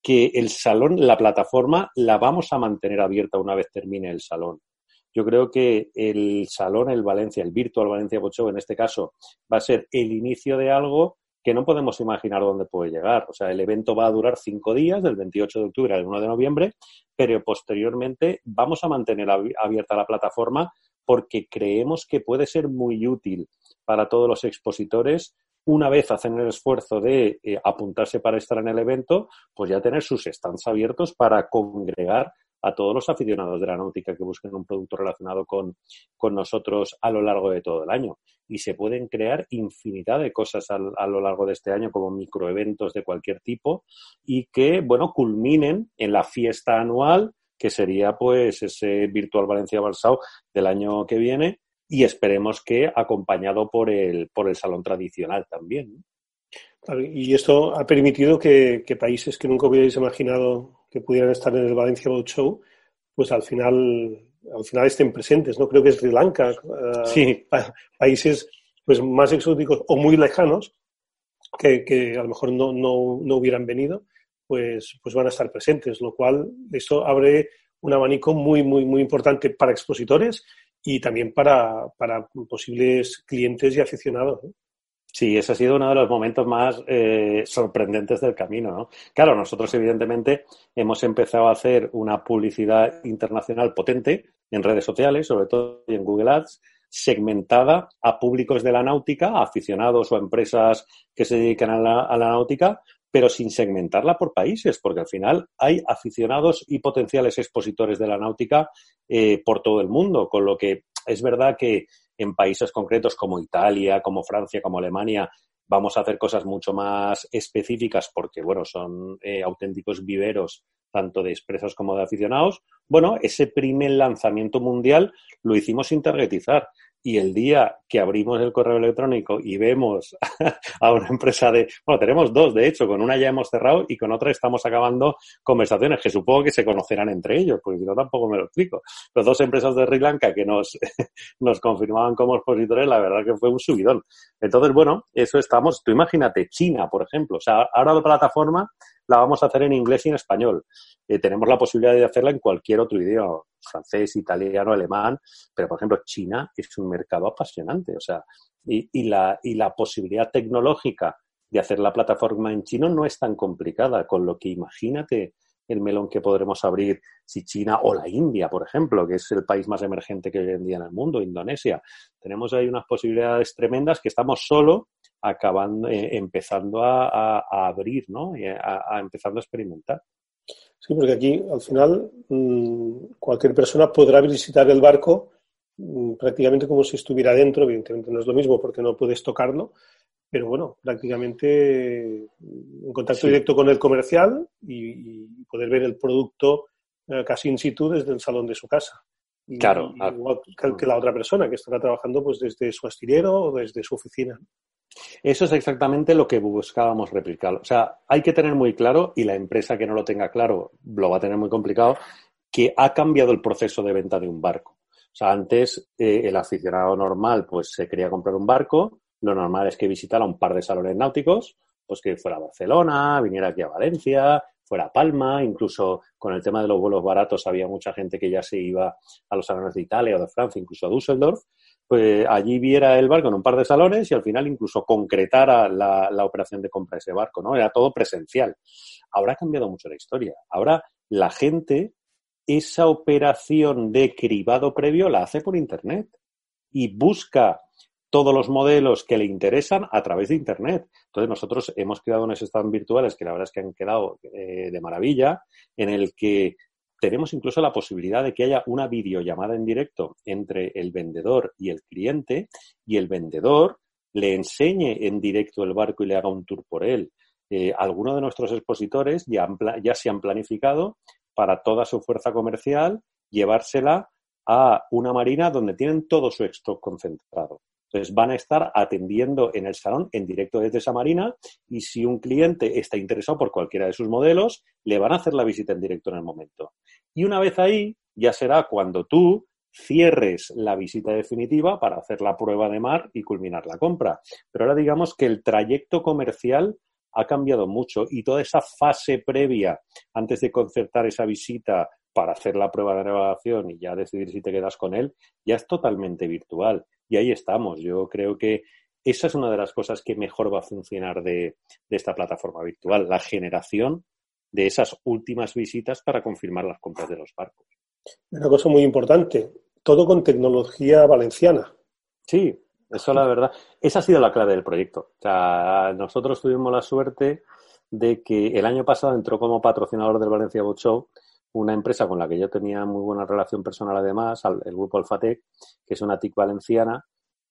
que el salón, la plataforma, la vamos a mantener abierta una vez termine el salón. Yo creo que el salón, el Valencia, el Virtual Valencia Bocho, en este caso, va a ser el inicio de algo que no podemos imaginar dónde puede llegar. O sea, el evento va a durar cinco días, del 28 de octubre al 1 de noviembre, pero posteriormente vamos a mantener abierta la plataforma porque creemos que puede ser muy útil para todos los expositores una vez hacen el esfuerzo de eh, apuntarse para estar en el evento, pues ya tener sus stands abiertos para congregar a todos los aficionados de la náutica que busquen un producto relacionado con, con nosotros a lo largo de todo el año. Y se pueden crear infinidad de cosas a, a lo largo de este año, como microeventos de cualquier tipo, y que, bueno, culminen en la fiesta anual, que sería pues ese Virtual Valencia Balsao del año que viene, y esperemos que acompañado por el, por el salón tradicional también. Y esto ha permitido que, países que nunca hubierais imaginado que pudieran estar en el Valencia Boat Show, pues al final, al final estén presentes, ¿no? Creo que Sri Lanka, sí. países pues más exóticos o muy lejanos, que, a lo mejor no, no, no, hubieran venido, pues, pues van a estar presentes, lo cual eso abre un abanico muy, muy, muy importante para expositores y también para, para posibles clientes y aficionados. Sí, ese ha sido uno de los momentos más eh, sorprendentes del camino. ¿no? Claro, nosotros evidentemente hemos empezado a hacer una publicidad internacional potente en redes sociales, sobre todo en Google Ads, segmentada a públicos de la náutica, aficionados o empresas que se dedican a la, a la náutica, pero sin segmentarla por países, porque al final hay aficionados y potenciales expositores de la náutica eh, por todo el mundo, con lo que es verdad que en países concretos como Italia, como Francia, como Alemania, vamos a hacer cosas mucho más específicas porque, bueno, son eh, auténticos viveros tanto de expresos como de aficionados. Bueno, ese primer lanzamiento mundial lo hicimos sin targetizar y el día que abrimos el correo electrónico y vemos a una empresa de, bueno, tenemos dos, de hecho, con una ya hemos cerrado y con otra estamos acabando conversaciones que supongo que se conocerán entre ellos, porque si no tampoco me lo explico. Los dos empresas de Sri Lanka que nos, nos confirmaban como expositores, la verdad que fue un subidón. Entonces, bueno, eso estamos, tú imagínate, China, por ejemplo, o sea, ahora la plataforma la vamos a hacer en inglés y en español. Eh, tenemos la posibilidad de hacerla en cualquier otro idioma, francés, italiano, alemán, pero por ejemplo China es un mercado apasionante, o sea, y, la, y la posibilidad tecnológica de hacer la plataforma en chino no es tan complicada, con lo que imagínate el melón que podremos abrir si China o la India, por ejemplo, que es el país más emergente que hoy en día en el mundo, Indonesia. Tenemos ahí unas posibilidades tremendas que estamos solo acabando, eh, empezando a, a, abrir, ¿no? A, a, empezando a experimentar. Sí, porque aquí al final mmm, cualquier persona podrá visitar el barco mmm, prácticamente como si estuviera dentro, evidentemente no es lo mismo porque no puedes tocarlo, pero bueno, prácticamente en contacto sí. directo con el comercial y, y, poder ver el producto eh, casi in situ desde el salón de su casa. Y, claro. Igual que, que la otra persona que estará trabajando pues desde su astillero o desde su oficina. Eso es exactamente lo que buscábamos replicar. O sea, hay que tener muy claro, y la empresa que no lo tenga claro lo va a tener muy complicado, que ha cambiado el proceso de venta de un barco. O sea, antes eh, el aficionado normal pues se quería comprar un barco, lo normal es que visitara un par de salones náuticos, pues que fuera a Barcelona, viniera aquí a Valencia, fuera a Palma, incluso con el tema de los vuelos baratos había mucha gente que ya se iba a los salones de Italia o de Francia, incluso a Düsseldorf, pues allí viera el barco en un par de salones y al final incluso concretara la, operación de compra de ese barco, ¿no? Era todo presencial. Ahora ha cambiado mucho la historia. Ahora la gente esa operación de cribado previo la hace por Internet y busca todos los modelos que le interesan a través de Internet. Entonces nosotros hemos creado unos stands virtuales que la verdad es que han quedado eh, de maravilla, en el que tenemos incluso la posibilidad de que haya una videollamada en directo entre el vendedor y el cliente y el vendedor le enseñe en directo el barco y le haga un tour por él. Eh, algunos de nuestros expositores ya, ya se han planificado para toda su fuerza comercial llevársela a una marina donde tienen todo su stock concentrado. Entonces van a estar atendiendo en el salón en directo desde esa marina y si un cliente está interesado por cualquiera de sus modelos, le van a hacer la visita en directo en el momento. Y una vez ahí, ya será cuando tú cierres la visita definitiva para hacer la prueba de mar y culminar la compra. Pero ahora digamos que el trayecto comercial ha cambiado mucho y toda esa fase previa antes de concertar esa visita para hacer la prueba de navegación y ya decidir si te quedas con él, ya es totalmente virtual. Y ahí estamos. Yo creo que esa es una de las cosas que mejor va a funcionar de, de esta plataforma virtual, la generación de esas últimas visitas para confirmar las compras de los barcos. Una cosa muy importante, todo con tecnología valenciana. Sí, eso la verdad. Esa ha sido la clave del proyecto. O sea, nosotros tuvimos la suerte de que el año pasado entró como patrocinador del Valencia Boat Show una empresa con la que yo tenía muy buena relación personal además, el grupo Alfatec, que es una TIC valenciana,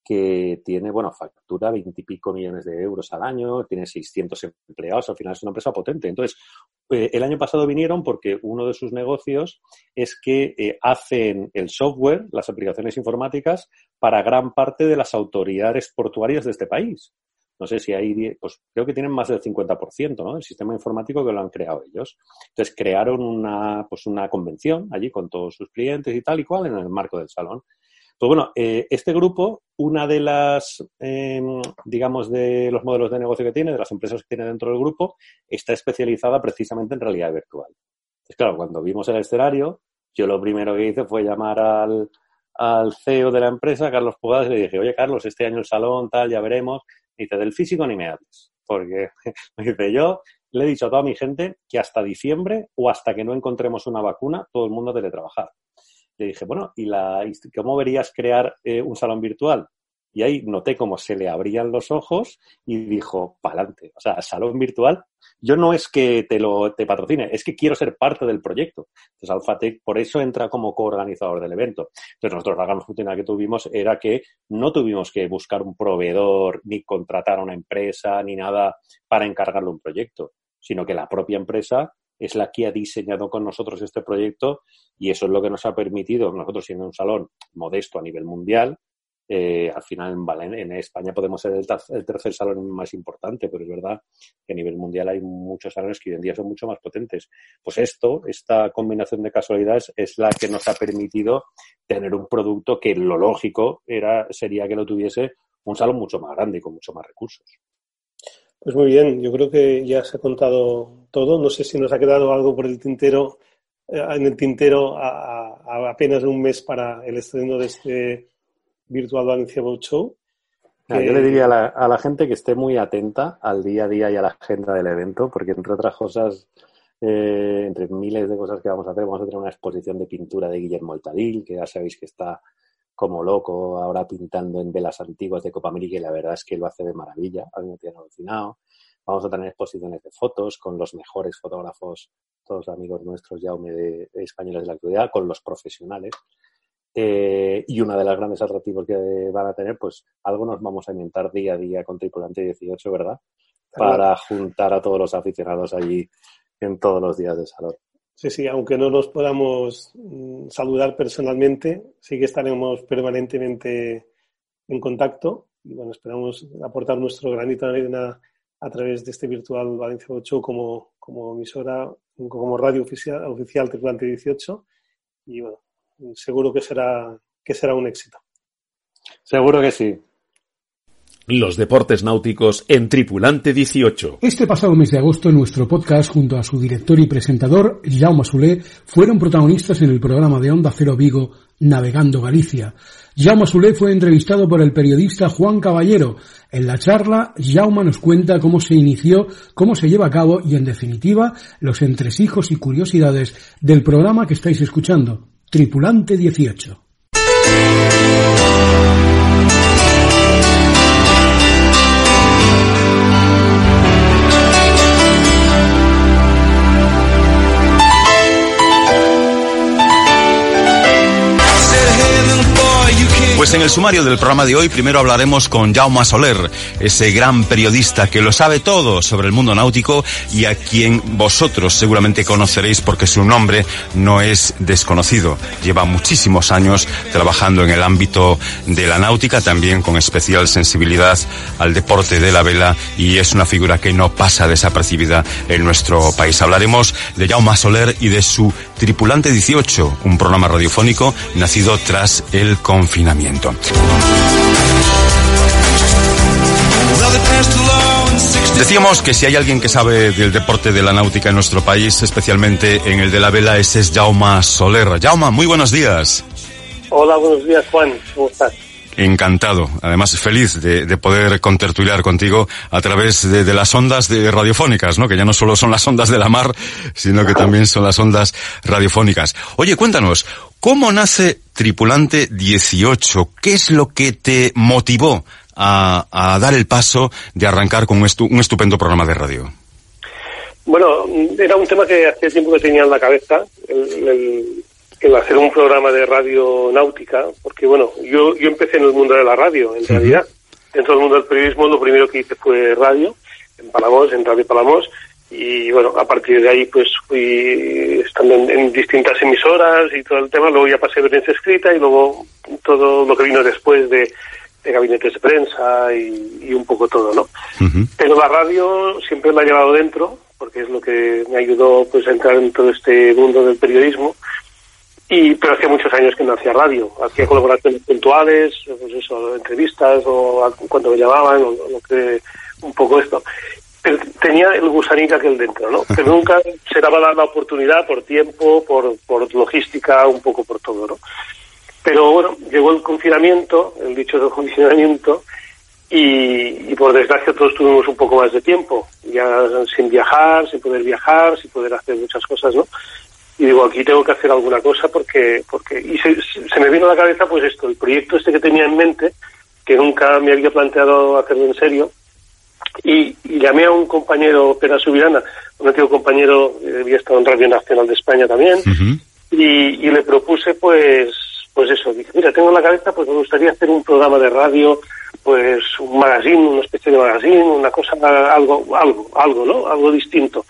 que tiene, bueno, factura veintipico millones de euros al año, tiene 600 empleados, al final es una empresa potente. Entonces, eh, el año pasado vinieron porque uno de sus negocios es que eh, hacen el software, las aplicaciones informáticas, para gran parte de las autoridades portuarias de este país. No sé si hay, pues creo que tienen más del 50%, ¿no? Del sistema informático que lo han creado ellos. Entonces crearon una, pues una convención allí con todos sus clientes y tal y cual en el marco del salón. Pues bueno, eh, este grupo, una de las, em, digamos, de los modelos de negocio que tiene, de las empresas que tiene dentro del grupo, está especializada precisamente en realidad virtual. Entonces, claro, cuando vimos el escenario, yo lo primero que hice fue llamar al, al CEO de la empresa, Carlos Pugadas, y le dije, oye, Carlos, este año el salón, tal, ya veremos. Dice, del físico ni me hables. Porque, me dice, yo le he dicho a toda mi gente que hasta diciembre o hasta que no encontremos una vacuna, todo el mundo debe trabajar le dije, bueno, ¿y la, cómo verías crear eh, un salón virtual? Y ahí noté cómo se le abrían los ojos y dijo, pa'lante. O sea, salón virtual, yo no es que te lo te patrocine, es que quiero ser parte del proyecto. Entonces, Alphatec por eso entra como coorganizador del evento. Entonces, nosotros la gran fortuna que tuvimos era que no tuvimos que buscar un proveedor, ni contratar a una empresa, ni nada para encargarle un proyecto, sino que la propia empresa es la que ha diseñado con nosotros este proyecto y eso es lo que nos ha permitido, nosotros siendo un salón modesto a nivel mundial, eh, al final en, en, España podemos ser el, tercer salón más importante, pero es verdad que a nivel mundial hay muchos salones que hoy en día son mucho más potentes. Pues esto, esta combinación de casualidades es la que nos ha permitido tener un producto que lo lógico era, sería que lo tuviese un salón mucho más grande y con mucho más recursos. Pues muy bien, yo creo que ya se ha contado todo. No sé si nos ha quedado algo por el tintero, eh, en el tintero a, apenas un mes para el estreno de este Virtual Valencia Boat Show. Yo le diría a la, gente que esté muy atenta al día a día y a la agenda del evento, porque entre otras cosas, eh, entre miles de cosas que vamos a hacer, vamos a tener una exposición de pintura de Guillermo Altadil, que ya sabéis que está como loco ahora pintando en velas antiguas de Copa América y la verdad es que lo hace de maravilla. A mí me tiene alucinado. Vamos a tener exposiciones de fotos con los mejores fotógrafos, todos amigos nuestros ya de, españoles de la actualidad, con los profesionales. Eh, y una de las grandes atractivos que van a tener, pues algo nos vamos a inventar día a día con Tripulante 18, ¿verdad? Para juntar a todos los aficionados allí en todos los días de salón. Sí, sí, aunque no nos podamos mm, saludar personalmente, sí que estaremos permanentemente en contacto y bueno, esperamos aportar nuestro granito de arena a través de este virtual Valencia 8 como, como emisora, como radio oficial, oficial Tripulante 18 y bueno, seguro que será, que será un éxito. Seguro que sí. Los deportes náuticos en Tripulante 18. Este pasado mes de agosto, en nuestro podcast, junto a su director y presentador, Jaume Solé, fueron protagonistas en el programa de Onda Cero Vigo, Navegando Galicia. Jaume Solé fue entrevistado por el periodista Juan Caballero. En la charla, Jaume nos cuenta cómo se inició, cómo se lleva a cabo y, en definitiva, los entresijos y curiosidades del programa que estáis escuchando, Tripulante 18. Pues en el sumario del programa de hoy primero hablaremos con Jaume Soler, ese gran periodista que lo sabe todo sobre el mundo náutico y a quien vosotros seguramente conoceréis porque su nombre no es desconocido. Lleva muchísimos años trabajando en el ámbito de la náutica, también con especial sensibilidad al deporte de la vela y es una figura que no pasa desapercibida en nuestro país. Hablaremos de Jaume Soler y de su Tripulante 18, un programa radiofónico nacido tras el confinamiento. Decíamos que si hay alguien que sabe del deporte de la náutica en nuestro país, especialmente en el de la vela, ese es Jauma Soler. Jauma, muy buenos días. Hola, buenos días, Juan. ¿Cómo estás? Encantado, además feliz de, poder contertuliar contigo a través de, las ondas de radiofónicas, ¿no? Que ya no solo son las ondas de la mar, sino que también son las ondas radiofónicas. Oye, cuéntanos, ¿cómo nace Tripulante 18? ¿Qué es lo que te motivó a, dar el paso de arrancar con un, estupendo programa de radio? Bueno, era un tema que hacía tiempo que tenía en la cabeza, el hacer un programa de radio náutica, porque bueno, yo, yo empecé en el mundo de la radio, en realidad. Dentro del mundo del periodismo lo primero que hice fue radio, en Palamos, en Radio Palamos, y bueno, a partir de ahí pues fui estando en, en distintas emisoras y todo el tema, luego ya pasé a prensa escrita y luego todo lo que vino después de, de gabinetes de prensa y, y un poco todo, ¿no? Pero la radio siempre la he llevado dentro, porque es lo que me ayudó pues a entrar en todo este mundo del periodismo. Y, pero hacía muchos años que no hacía radio, hacía colaboraciones puntuales, pues eso, entrevistas o cuando me llamaban, o lo que, un poco esto. Pero tenía el gusanito aquel dentro, ¿no? Pero nunca se daba la, la oportunidad por tiempo, por, por logística, un poco por todo, ¿no? Pero bueno, llegó el confinamiento, el dicho del confinamiento, y, y por desgracia todos tuvimos un poco más de tiempo, ya sin viajar, sin poder viajar, sin poder hacer muchas cosas, ¿no? Y digo, aquí tengo que hacer alguna cosa porque, porque, y se, se me vino a la cabeza pues esto, el proyecto este que tenía en mente, que nunca me había planteado hacerlo en serio, y, y llamé a un compañero, Pera Subirana, un antiguo compañero, eh, había estado en Radio Nacional de España también, y, y le propuse pues pues eso, dije, mira, tengo en la cabeza pues me gustaría hacer un programa de radio, pues un magazine, una especie de magazine, una cosa, algo, algo, algo, ¿no? Algo distinto.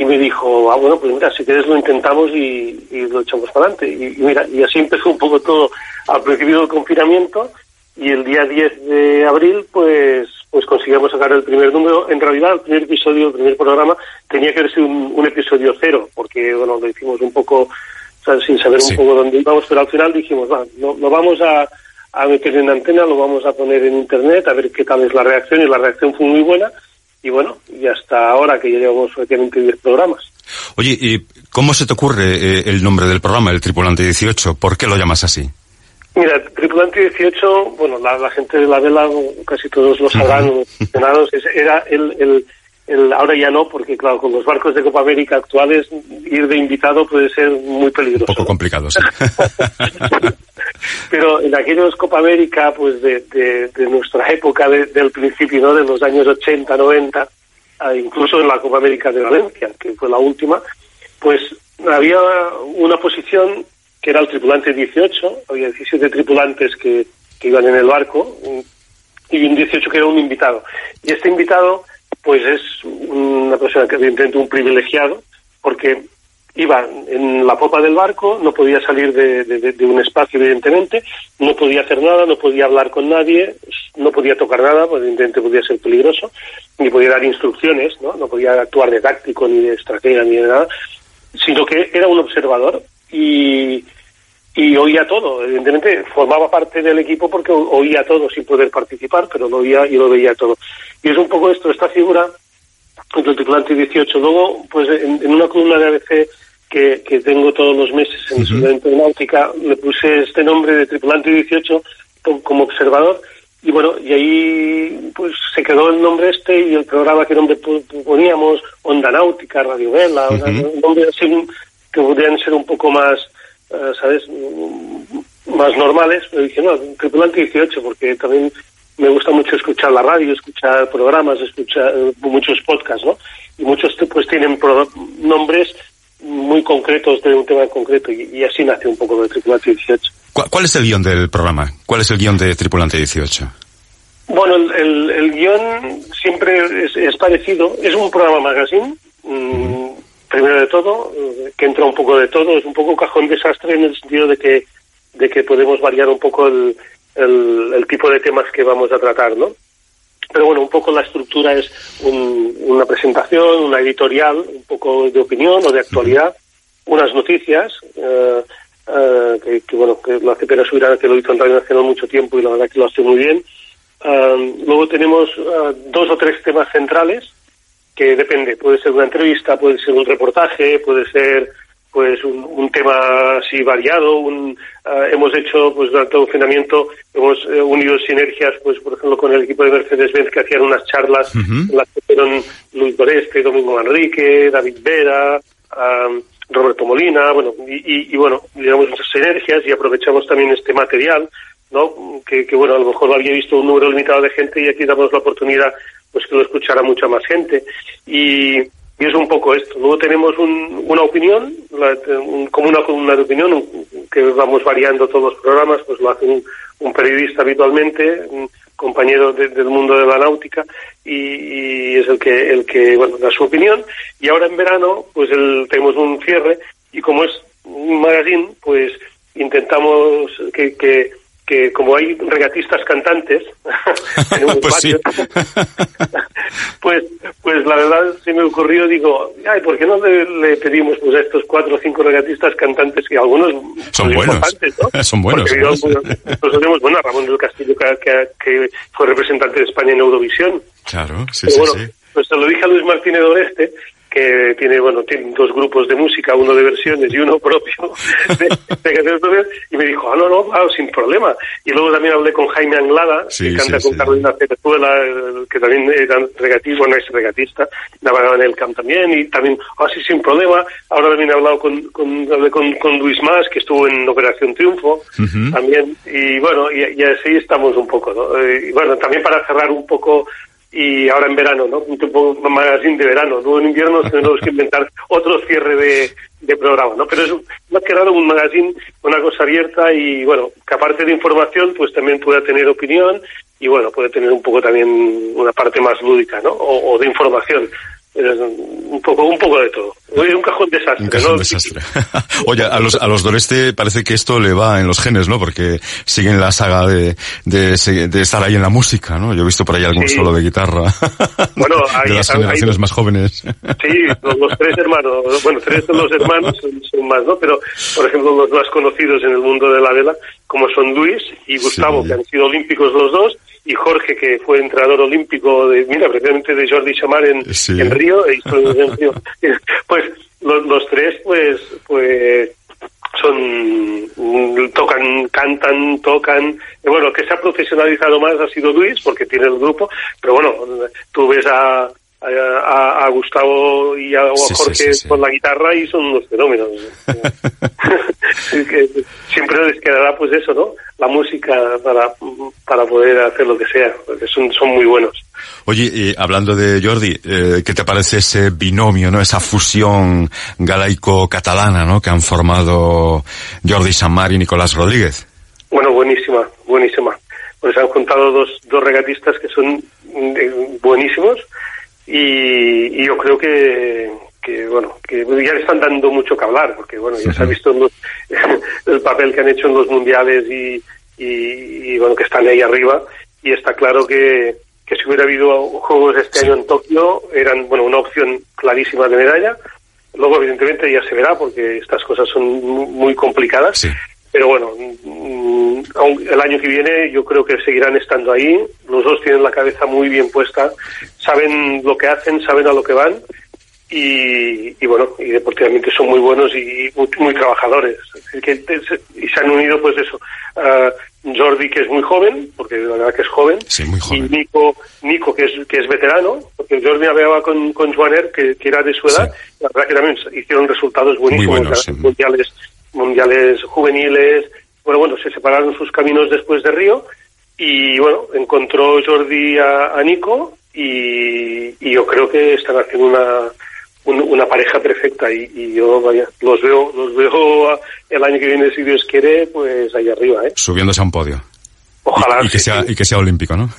Y me dijo, ah, bueno, pues mira, si quieres lo intentamos y, y lo echamos para adelante. Y, y mira, y así empezó un poco todo al principio del confinamiento y el día 10 de abril pues pues conseguimos sacar el primer número. En realidad el primer episodio, el primer programa tenía que haber sido un, un episodio cero porque bueno, lo hicimos un poco o sea, sin saber un poco dónde íbamos, pero al final dijimos, va, lo, lo vamos a, a meter en antena, lo vamos a poner en internet, a ver qué tal es la reacción, y la reacción fue muy buena, y bueno, y hasta ahora que ya llevamos prácticamente 10 programas. Oye, ¿y cómo se te ocurre eh, el nombre del programa, el Tripulante 18? ¿Por qué lo llamas así? Mira, Tripulante 18, bueno, la, la gente de la vela, casi todos lo sabrán, es- era el, el, el- ahora ya no, porque claro, con los barcos de Copa América actuales, ir de invitado puede ser muy peligroso. Un poco complicado, sí. Pero en aquellos Copa América, pues de, de, de nuestra época, de- del principio, ¿no? De los años 80, 90, ah, incluso en la Copa América de Valencia, que fue la última, pues había una posición que era el tripulante 18, había 17 tripulantes que, que iban en el barco, y un 18 que era un invitado. Y este invitado, pues es una persona que evidentemente un privilegiado, porque iba en la popa del barco, no podía salir de, de- de- un espacio, evidentemente, no podía hacer nada, no podía hablar con nadie, no podía tocar nada, pues evidentemente podía ser peligroso, ni podía dar instrucciones, ¿no? No podía actuar de táctico, ni de estratega, ni de nada, sino que era un observador y, y oía todo. Evidentemente formaba parte del equipo porque oía todo sin poder participar, pero lo oía y lo veía todo. Y es un poco esto, esta figura del tripulante 18. Luego, pues en, en una columna de ABC que, que tengo todos los meses en el suplemento de náutica, le puse este nombre de tripulante 18 como, observador. Y bueno, y ahí pues se quedó el nombre este y el programa que nombre poníamos, Onda Náutica, Radio Vela, o sea, un nombre así que podrían ser un poco más, eh, ¿sabes?, Mm, más normales. Pero dije, no, tripulante 18, porque también me gusta mucho escuchar la radio, escuchar programas, escuchar eh, muchos podcasts, ¿no? Y muchos pues tienen pro- nombres muy concretos de un tema en concreto y, y así nace un poco de Tripulante 18. ¿Cuál, cuál es el guion del programa? ¿Cuál es el guion de Tripulante 18? Bueno, el, el, el guion siempre es, es parecido. Es un programa magazine, mm, primero de todo, eh, que entra un poco de todo. Es un poco cajón desastre en el sentido de que, de que podemos variar un poco el, el, tipo de temas que vamos a tratar, ¿no? Pero bueno, un poco la estructura es un- una presentación, una editorial, un poco de opinión o de actualidad, unas noticias, eh, eh, que, bueno, que lo hace Pera Subirana, que lo hizo en Radio Nacional mucho tiempo y la verdad que lo hace muy bien. Eh, luego tenemos eh, dos o tres temas centrales, que depende, puede ser una entrevista, puede ser un reportaje, puede ser pues un, un tema así variado, un, eh, hemos hecho pues durante el confinamiento hemos eh, unido sinergias pues por ejemplo con el equipo de Mercedes-Benz que hacían unas charlas en las que fueron Luis Doreste, Domingo Manrique, David Vera, am, Roberto Molina, bueno, y, y- y, bueno, digamos muchas sinergias y aprovechamos también este material, ¿no? Que, que, bueno, a lo mejor lo había visto un número limitado de gente y aquí damos la oportunidad pues que lo escuchara mucha más gente. Y, y es un poco esto. Luego tenemos un, una opinión, la, como una columna de opinión, un, que vamos variando todos los programas, pues lo hace un, periodista habitualmente, un compañero de, del mundo de la náutica, y, y, es el que, el que, bueno, da su opinión. Y ahora en verano, pues el, tenemos un cierre, y como es un magazine, pues intentamos que, que que como hay regatistas cantantes en un pues, sí. pues pues la verdad se me ocurrió digo ay por qué no le, le, pedimos pues a estos cuatro o cinco regatistas cantantes que algunos son buenos ¿no? son buenos Porque yo, nosotros tenemos bueno a Ramón del Castillo que, que, que, fue representante de España en Eurovisión claro sí Pero sí, bueno, sí. pues se lo dije a Luis Martínez Oreste que tiene, bueno, tiene dos grupos de música, uno de versiones y uno propio de, de canciones propias, y me dijo, ah, no, no, claro, sin problema. Y luego también hablé con Jaime Anglada, Sí, que canta sí, con sí. Carolina Cerezuela, eh, que también era regatista, bueno, es regatista, navegaba en el camp también, y también, ah, sí, sin problema. Ahora también he hablado con, con, hablé con, con Luis Más, que estuvo en Operación Triunfo, también, y bueno, y, y así estamos un poco, ¿no? Eh, y bueno, también para cerrar un poco y ahora en verano, ¿no? Un tipo magazine de verano. Luego en invierno tenemos que inventar otro cierre de, programa, ¿no? Pero es más que nada un magazine, una cosa abierta y, bueno, que aparte de información, pues también pueda tener opinión y, bueno, puede tener un poco también una parte más lúdica, ¿no? O de información. Un poco, un poco de todo. Un cajón desastre, Un cajón ¿no? desastre. Oye, a los, a los Doreste parece que esto le va en los genes, ¿no? Porque siguen la saga de, de, de estar ahí en la música, ¿no? Yo he visto por ahí algún Sí. solo de guitarra. Bueno, hay- de las hay- generaciones más jóvenes. Sí, los, los tres hermanos, bueno, tres de los hermanos son, son más, ¿no? Pero, por ejemplo, los más conocidos en el mundo de la vela, como son Luis y Gustavo, Sí. que han sido olímpicos los dos, y Jorge, que fue entrenador olímpico de, mira, precisamente de Jordi Chamar en, Sí. en Río, e en Río. Pues los, los tres, pues, pues, son tocan, cantan, tocan. Bueno, el que se ha profesionalizado más ha sido Luis, porque tiene el grupo, pero bueno, tú ves a, a, a Gustavo y a, Sí, Jorge sí, sí. con la guitarra y son unos fenómenos. Siempre les quedará pues eso, ¿no? La música para, para poder hacer lo que sea, porque son, son muy buenos. Oye, eh, hablando de Jordi, eh, ¿qué te parece ese binomio, no? Esa fusión galaico-catalana, ¿no? Que han formado Jordi Samar y Nicolás Rodríguez. Bueno, buenísima, buenísima. Pues han juntado dos, dos regatistas que son eh, buenísimos y, y yo creo que, que, bueno, que ya le están dando mucho que hablar, porque bueno, ya se ha visto los- el papel que han hecho en los mundiales y, y, y, bueno, que están ahí arriba y está claro que, que si hubiera habido juegos este año en Tokio eran, bueno, una opción clarísima de medalla. Luego, evidentemente, ya se verá porque estas cosas son mu- muy complicadas. Sí. Pero bueno, mm, el año que viene yo creo que seguirán estando ahí. Los dos tienen la cabeza muy bien puesta, saben lo que hacen, saben a lo que van y, y bueno, y deportivamente son muy buenos y muy, muy trabajadores. Que y se han unido pues eso. a Jordi que es muy joven, porque la verdad que es joven, Sí, muy y. Nico, Nico que es que es veterano, porque Jordi hablaba con, con Joaner que, que era de su edad, la verdad que también hicieron resultados buenísimos, buenos, sí. mundiales, mundiales juveniles, bueno, bueno, se separaron sus caminos después de Río y bueno, encontró Jordi a, a Nico y, y yo creo que están haciendo una un- una pareja perfecta y, y yo vaya los veo los veo el año que viene si Dios quiere pues ahí arriba eh Subiéndose a un podio. ojalá Y, y que sí, sea, sí. y que sea olímpico, ¿no?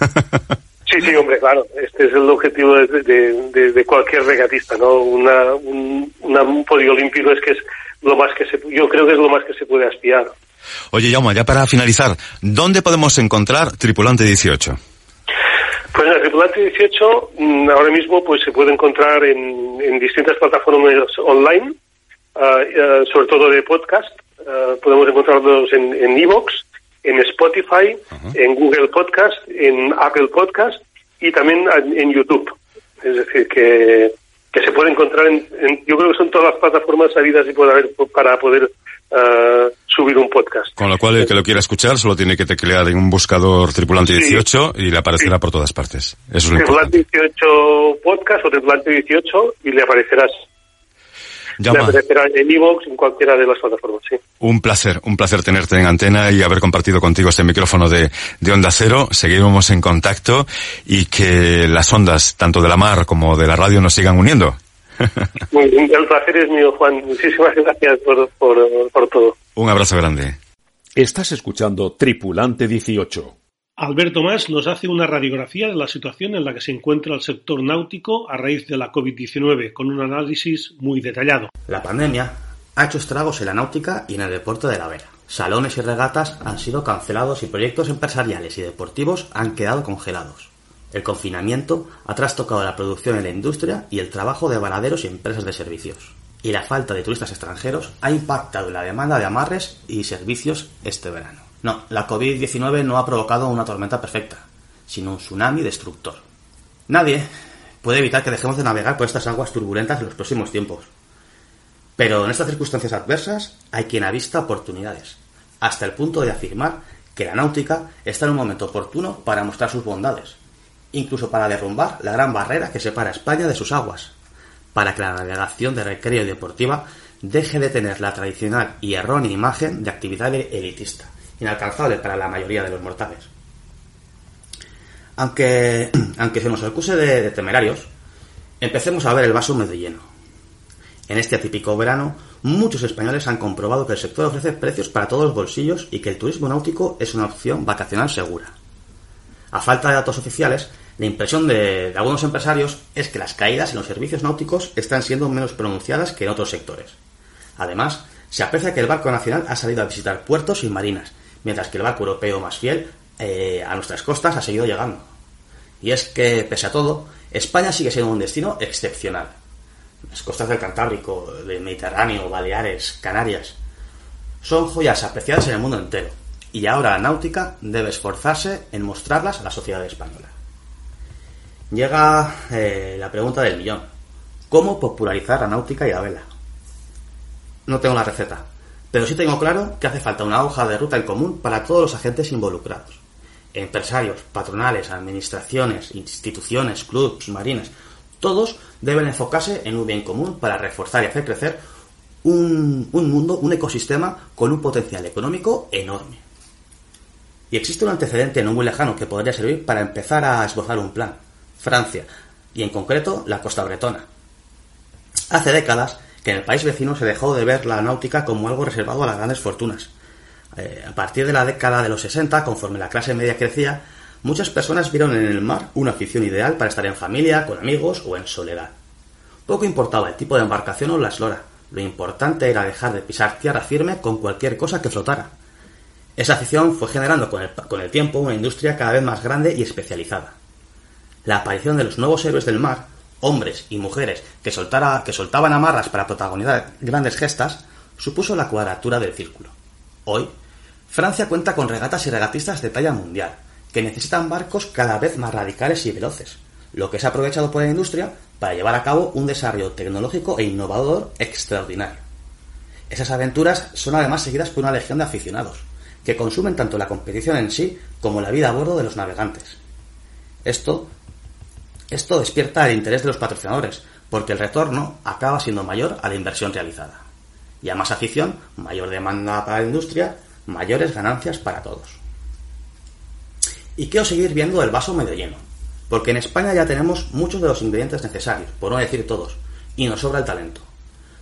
Sí, sí, hombre, claro. Este es el objetivo de, de, de- de cualquier regatista, ¿no? Una, un, una- un podio olímpico es que es lo más que se, yo creo que es lo más que se puede aspirar. Oye, Jaume, ya para finalizar, ¿dónde podemos encontrar Tripulante 18? Pues en el Tripulante 18 mm, ahora mismo pues se puede encontrar en, en distintas plataformas online, ah, sobre todo de podcast. Ah, podemos encontrarlos en en Evox, en Spotify, en Google Podcast, en Apple Podcast y también en en YouTube. Es decir, que, que se puede encontrar en, en- yo creo que son todas las plataformas sabidas y puede haber para poder ah, subir un podcast. Con lo cual, el que lo quiera escuchar solo tiene que teclear en un buscador Tripulante Sí. 18 y le aparecerá por todas partes. Eso es lo importante. Tripulante 18 Podcast o Tripulante 18 y le aparecerás le Jaume, aparecerá en Evox, en cualquiera de las plataformas, sí. un placer, un placer tenerte en antena y haber compartido contigo este micrófono de, de Onda Cero. Seguimos en contacto y que las ondas, tanto de la mar como de la radio, nos sigan uniendo. Muy bien, el placer es mío, Juan. Muchísimas gracias por, por, por todo. Un abrazo grande. Estás escuchando Tripulante 18. Alberto Más nos hace una radiografía de la situación en la que se encuentra el sector náutico a raíz de la COVID-19, con un análisis muy detallado. La pandemia ha hecho estragos en la náutica y en el deporte de la vela. Salones y regatas han sido cancelados y proyectos empresariales y deportivos han quedado congelados. El confinamiento ha trastocado la producción en la industria y el trabajo de varaderos y empresas de servicios. Y la falta de turistas extranjeros ha impactado en la demanda de amarres y servicios este verano. No, la COVID-19 no ha provocado una tormenta perfecta, sino un tsunami destructor. Nadie puede evitar que dejemos de navegar por estas aguas turbulentas en los próximos tiempos. Pero en estas circunstancias adversas hay quien avista oportunidades, hasta el punto de afirmar que la náutica está en un momento oportuno para mostrar sus bondades, incluso para derrumbar la gran barrera que separa España de sus aguas, para que la navegación de recreo y deportiva deje de tener la tradicional y errónea imagen de actividad elitista, inalcanzable para la mayoría de los mortales. Aunque, aunque se nos acuse de, temerarios, empecemos a ver el vaso medio lleno. En este atípico verano, muchos españoles han comprobado que el sector ofrece precios para todos los bolsillos y que el turismo náutico es una opción vacacional segura. A falta de datos oficiales, la impresión de, de, algunos empresarios es que las caídas en los servicios náuticos están siendo menos pronunciadas que en otros sectores. Además, se aprecia que el barco nacional ha salido a visitar puertos y marinas, mientras que el barco europeo más fiel eh, a nuestras costas ha seguido llegando. Y es que, pese a todo, España sigue siendo un destino excepcional. Las costas del Cantábrico, del Mediterráneo, Baleares, Canarias, son joyas apreciadas en el mundo entero, y ahora la náutica debe esforzarse en mostrarlas a la sociedad española. Llega eh, la pregunta del millón. ¿Cómo popularizar la náutica y la vela? No tengo la receta, pero sí tengo claro que hace falta una hoja de ruta en común para todos los agentes involucrados. Empresarios, patronales, administraciones, instituciones, clubs, marines, todos deben enfocarse en un bien común para reforzar y hacer crecer un, un mundo, un ecosistema con un potencial económico enorme. Y existe un antecedente no muy lejano que podría servir para empezar a esbozar un plan. Francia, y en concreto la costa bretona. Hace décadas que en el país vecino se dejó de ver la náutica como algo reservado a las grandes fortunas. Eh, a partir de la década de los 60, conforme la clase media crecía, muchas personas vieron en el mar una afición ideal para estar en familia, con amigos o en soledad. Poco importaba el tipo de embarcación o la eslora, lo importante era dejar de pisar tierra firme con cualquier cosa que flotara. Esa afición fue generando con el, con el tiempo una industria cada vez más grande y especializada. La aparición de los nuevos héroes del mar hombres y mujeres que, soltaban amarras para protagonizar grandes gestas, supuso la cuadratura del círculo. Hoy, Francia cuenta con regatas y regatistas de talla mundial, que necesitan barcos cada vez más radicales y veloces, lo que ha aprovechado por la industria para llevar a cabo un desarrollo tecnológico e innovador extraordinario. Esas aventuras son además seguidas por una legión de aficionados, que consumen tanto la competición en sí como la vida a bordo de los navegantes. Esto esto despierta el interés de los patrocinadores, porque el retorno acaba siendo mayor a la inversión realizada. Y a más afición, mayor demanda para la industria, mayores ganancias para todos. Y quiero seguir viendo el vaso medio lleno, porque en España ya tenemos muchos de los ingredientes necesarios, por no decir todos, y nos sobra el talento.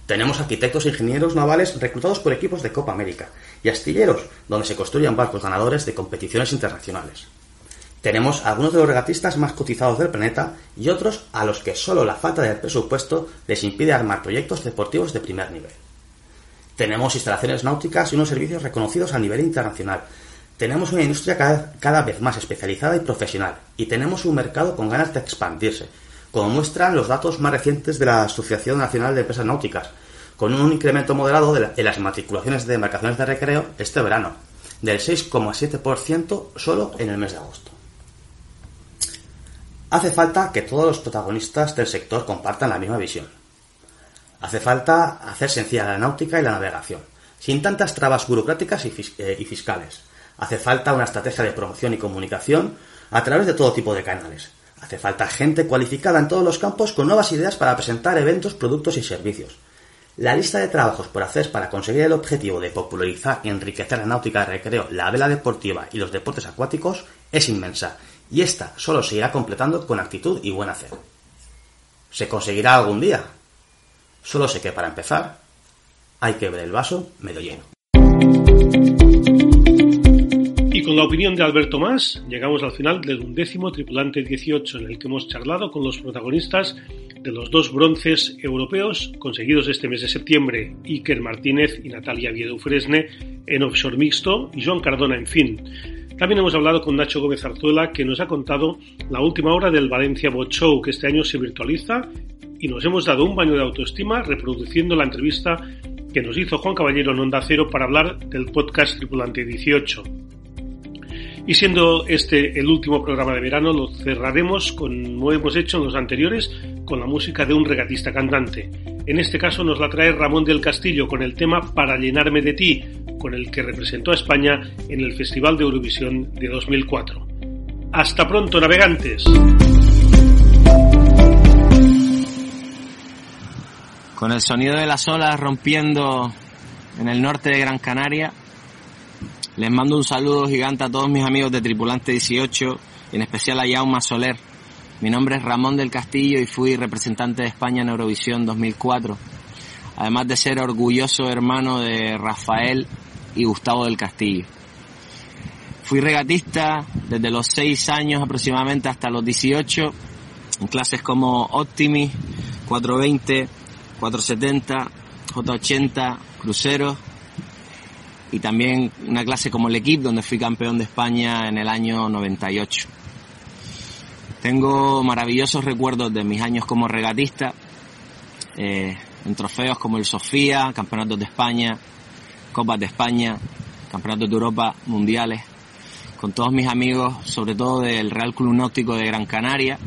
Tenemos arquitectos e ingenieros navales reclutados por equipos de Copa América y astilleros donde se construyen barcos ganadores de competiciones internacionales. Tenemos algunos de los regatistas más cotizados del planeta y otros a los que solo la falta de presupuesto les impide armar proyectos deportivos de primer nivel. Tenemos instalaciones náuticas y unos servicios reconocidos a nivel internacional. Tenemos una industria cada, vez más especializada y profesional. Y tenemos un mercado con ganas de expandirse, como muestran los datos más recientes de la Asociación Nacional de Empresas Náuticas, con un incremento moderado de las matriculaciones de embarcaciones de recreo este verano, del 6,7% solo en el mes de agosto. Hace falta que todos los protagonistas del sector compartan la misma visión. Hace falta hacer sencilla la náutica y la navegación, sin tantas trabas burocráticas eh, y, fiscales. Hace falta una estrategia de promoción y comunicación a través de todo tipo de canales. Hace falta gente cualificada en todos los campos con nuevas ideas para presentar eventos, productos y servicios. La lista de trabajos por hacer para conseguir el objetivo de popularizar y enriquecer la náutica de recreo, la vela deportiva y los deportes acuáticos es inmensa y esta solo se irá completando con actitud y buen hacer. ¿Se conseguirá algún día? Solo sé que para empezar hay que ver el vaso medio lleno. Y con la opinión de Alberto Más, llegamos al final del undécimo Tripulante 18, en el que hemos charlado con los protagonistas de los dos bronces europeos conseguidos este mes de septiembre, Iker Martínez y Natalia Viedo Fresne en offshore mixto y Joan Cardona en fin. También hemos hablado con Nacho Gómez Arzuela, que nos ha contado la última hora del Valencia Bot Show, que este año se virtualiza, y nos hemos dado un baño de autoestima reproduciendo la entrevista que nos hizo Juan Caballero en Onda Cero para hablar del podcast Tripulante 18. Y siendo este el último programa de verano, lo cerraremos como hemos hecho en los anteriores, con la música de un regatista cantante. En este caso nos la trae Ramón del Castillo con el tema Para llenarme de ti, con el que representó a España en el Festival de Eurovisión de 2004. Hasta pronto, navegantes. Con el sonido de las olas rompiendo en el norte de Gran Canaria, les mando un saludo gigante a todos mis amigos de Tripulante 18 y en especial a Jaume Soler. Mi nombre es Ramón del Castillo y fui representante de España en Eurovisión 2004, además de ser orgulloso hermano de Rafael y Gustavo del Castillo. Fui regatista desde los 6 años aproximadamente hasta los 18 en clases como Optimi, 420, 470, J80, cruceros y también una clase como el equipo donde fui campeón de España en el año 98. Tengo maravillosos recuerdos de mis años como regatista, eh, en trofeos como el Sofía, Campeonatos de España, Copas de España, Campeonatos de Europa, Mundiales, con todos mis amigos, sobre todo del Real Club Náutico de Gran Canaria,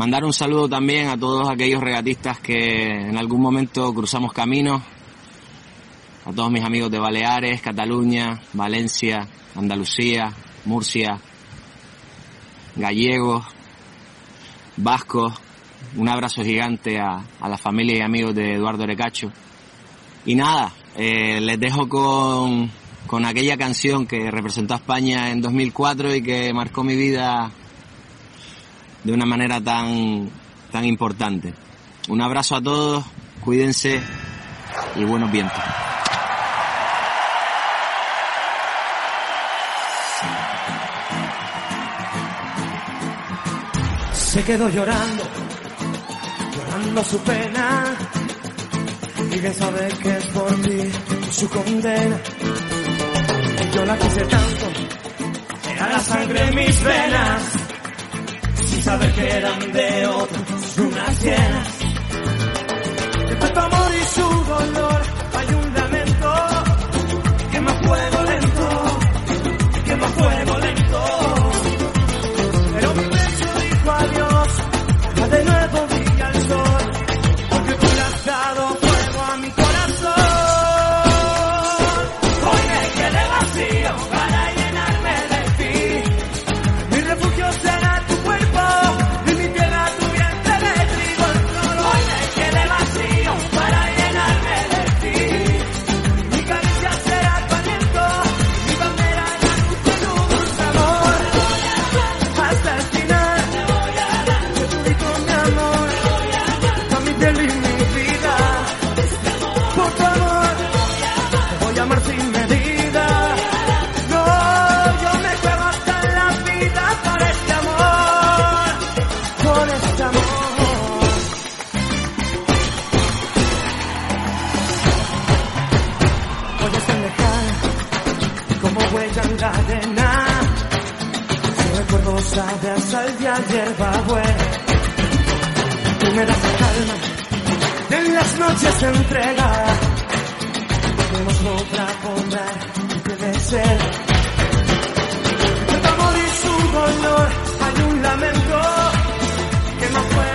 Mandar un saludo también a todos aquellos regatistas que en algún momento cruzamos caminos, a todos mis amigos de Baleares, Cataluña, Valencia, Andalucía, Murcia, gallegos, vascos, un abrazo gigante a, la familia y amigos de Eduardo Recacho. Y nada, eh, les dejo con, con aquella canción que representó a España en 2004 y que marcó mi vida de una manera tan, tan importante. Un abrazo a todos, cuídense y buenos vientos. Se quedó llorando, llorando su pena. Y bien sabe que es por ti su condena. Yo la quise tanto, era la sangre en mis venas saber que eran de otros unas llenas. De tanto amor y su dolor la arena. Si recuerdo sabe a sal de ayer va buena. Tú me das la calma y en las noches se entrega. Tenemos otra por puede ser. El amor y su dolor hay un lamento que me fuego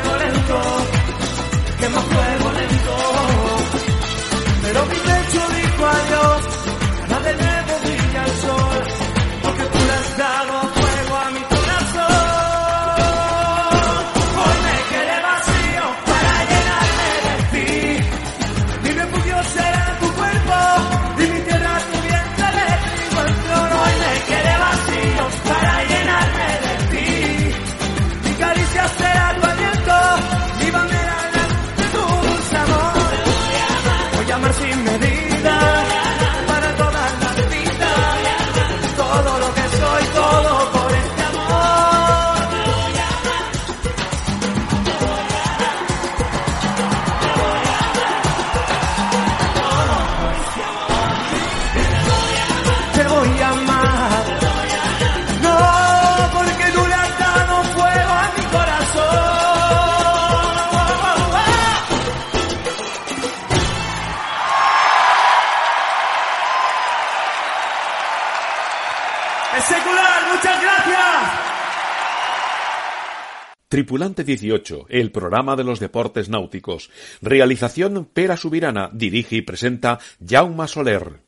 Tripulante 18, el programa de los deportes náuticos. Realización Pera Subirana. Dirige y presenta Jauma Soler.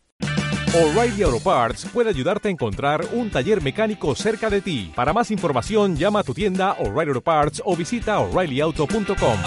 O'Reilly Auto Parts puede ayudarte a encontrar un taller mecánico cerca de ti. Para más información, llama a tu tienda O'Reilly Auto Parts o visita oreillyauto.com.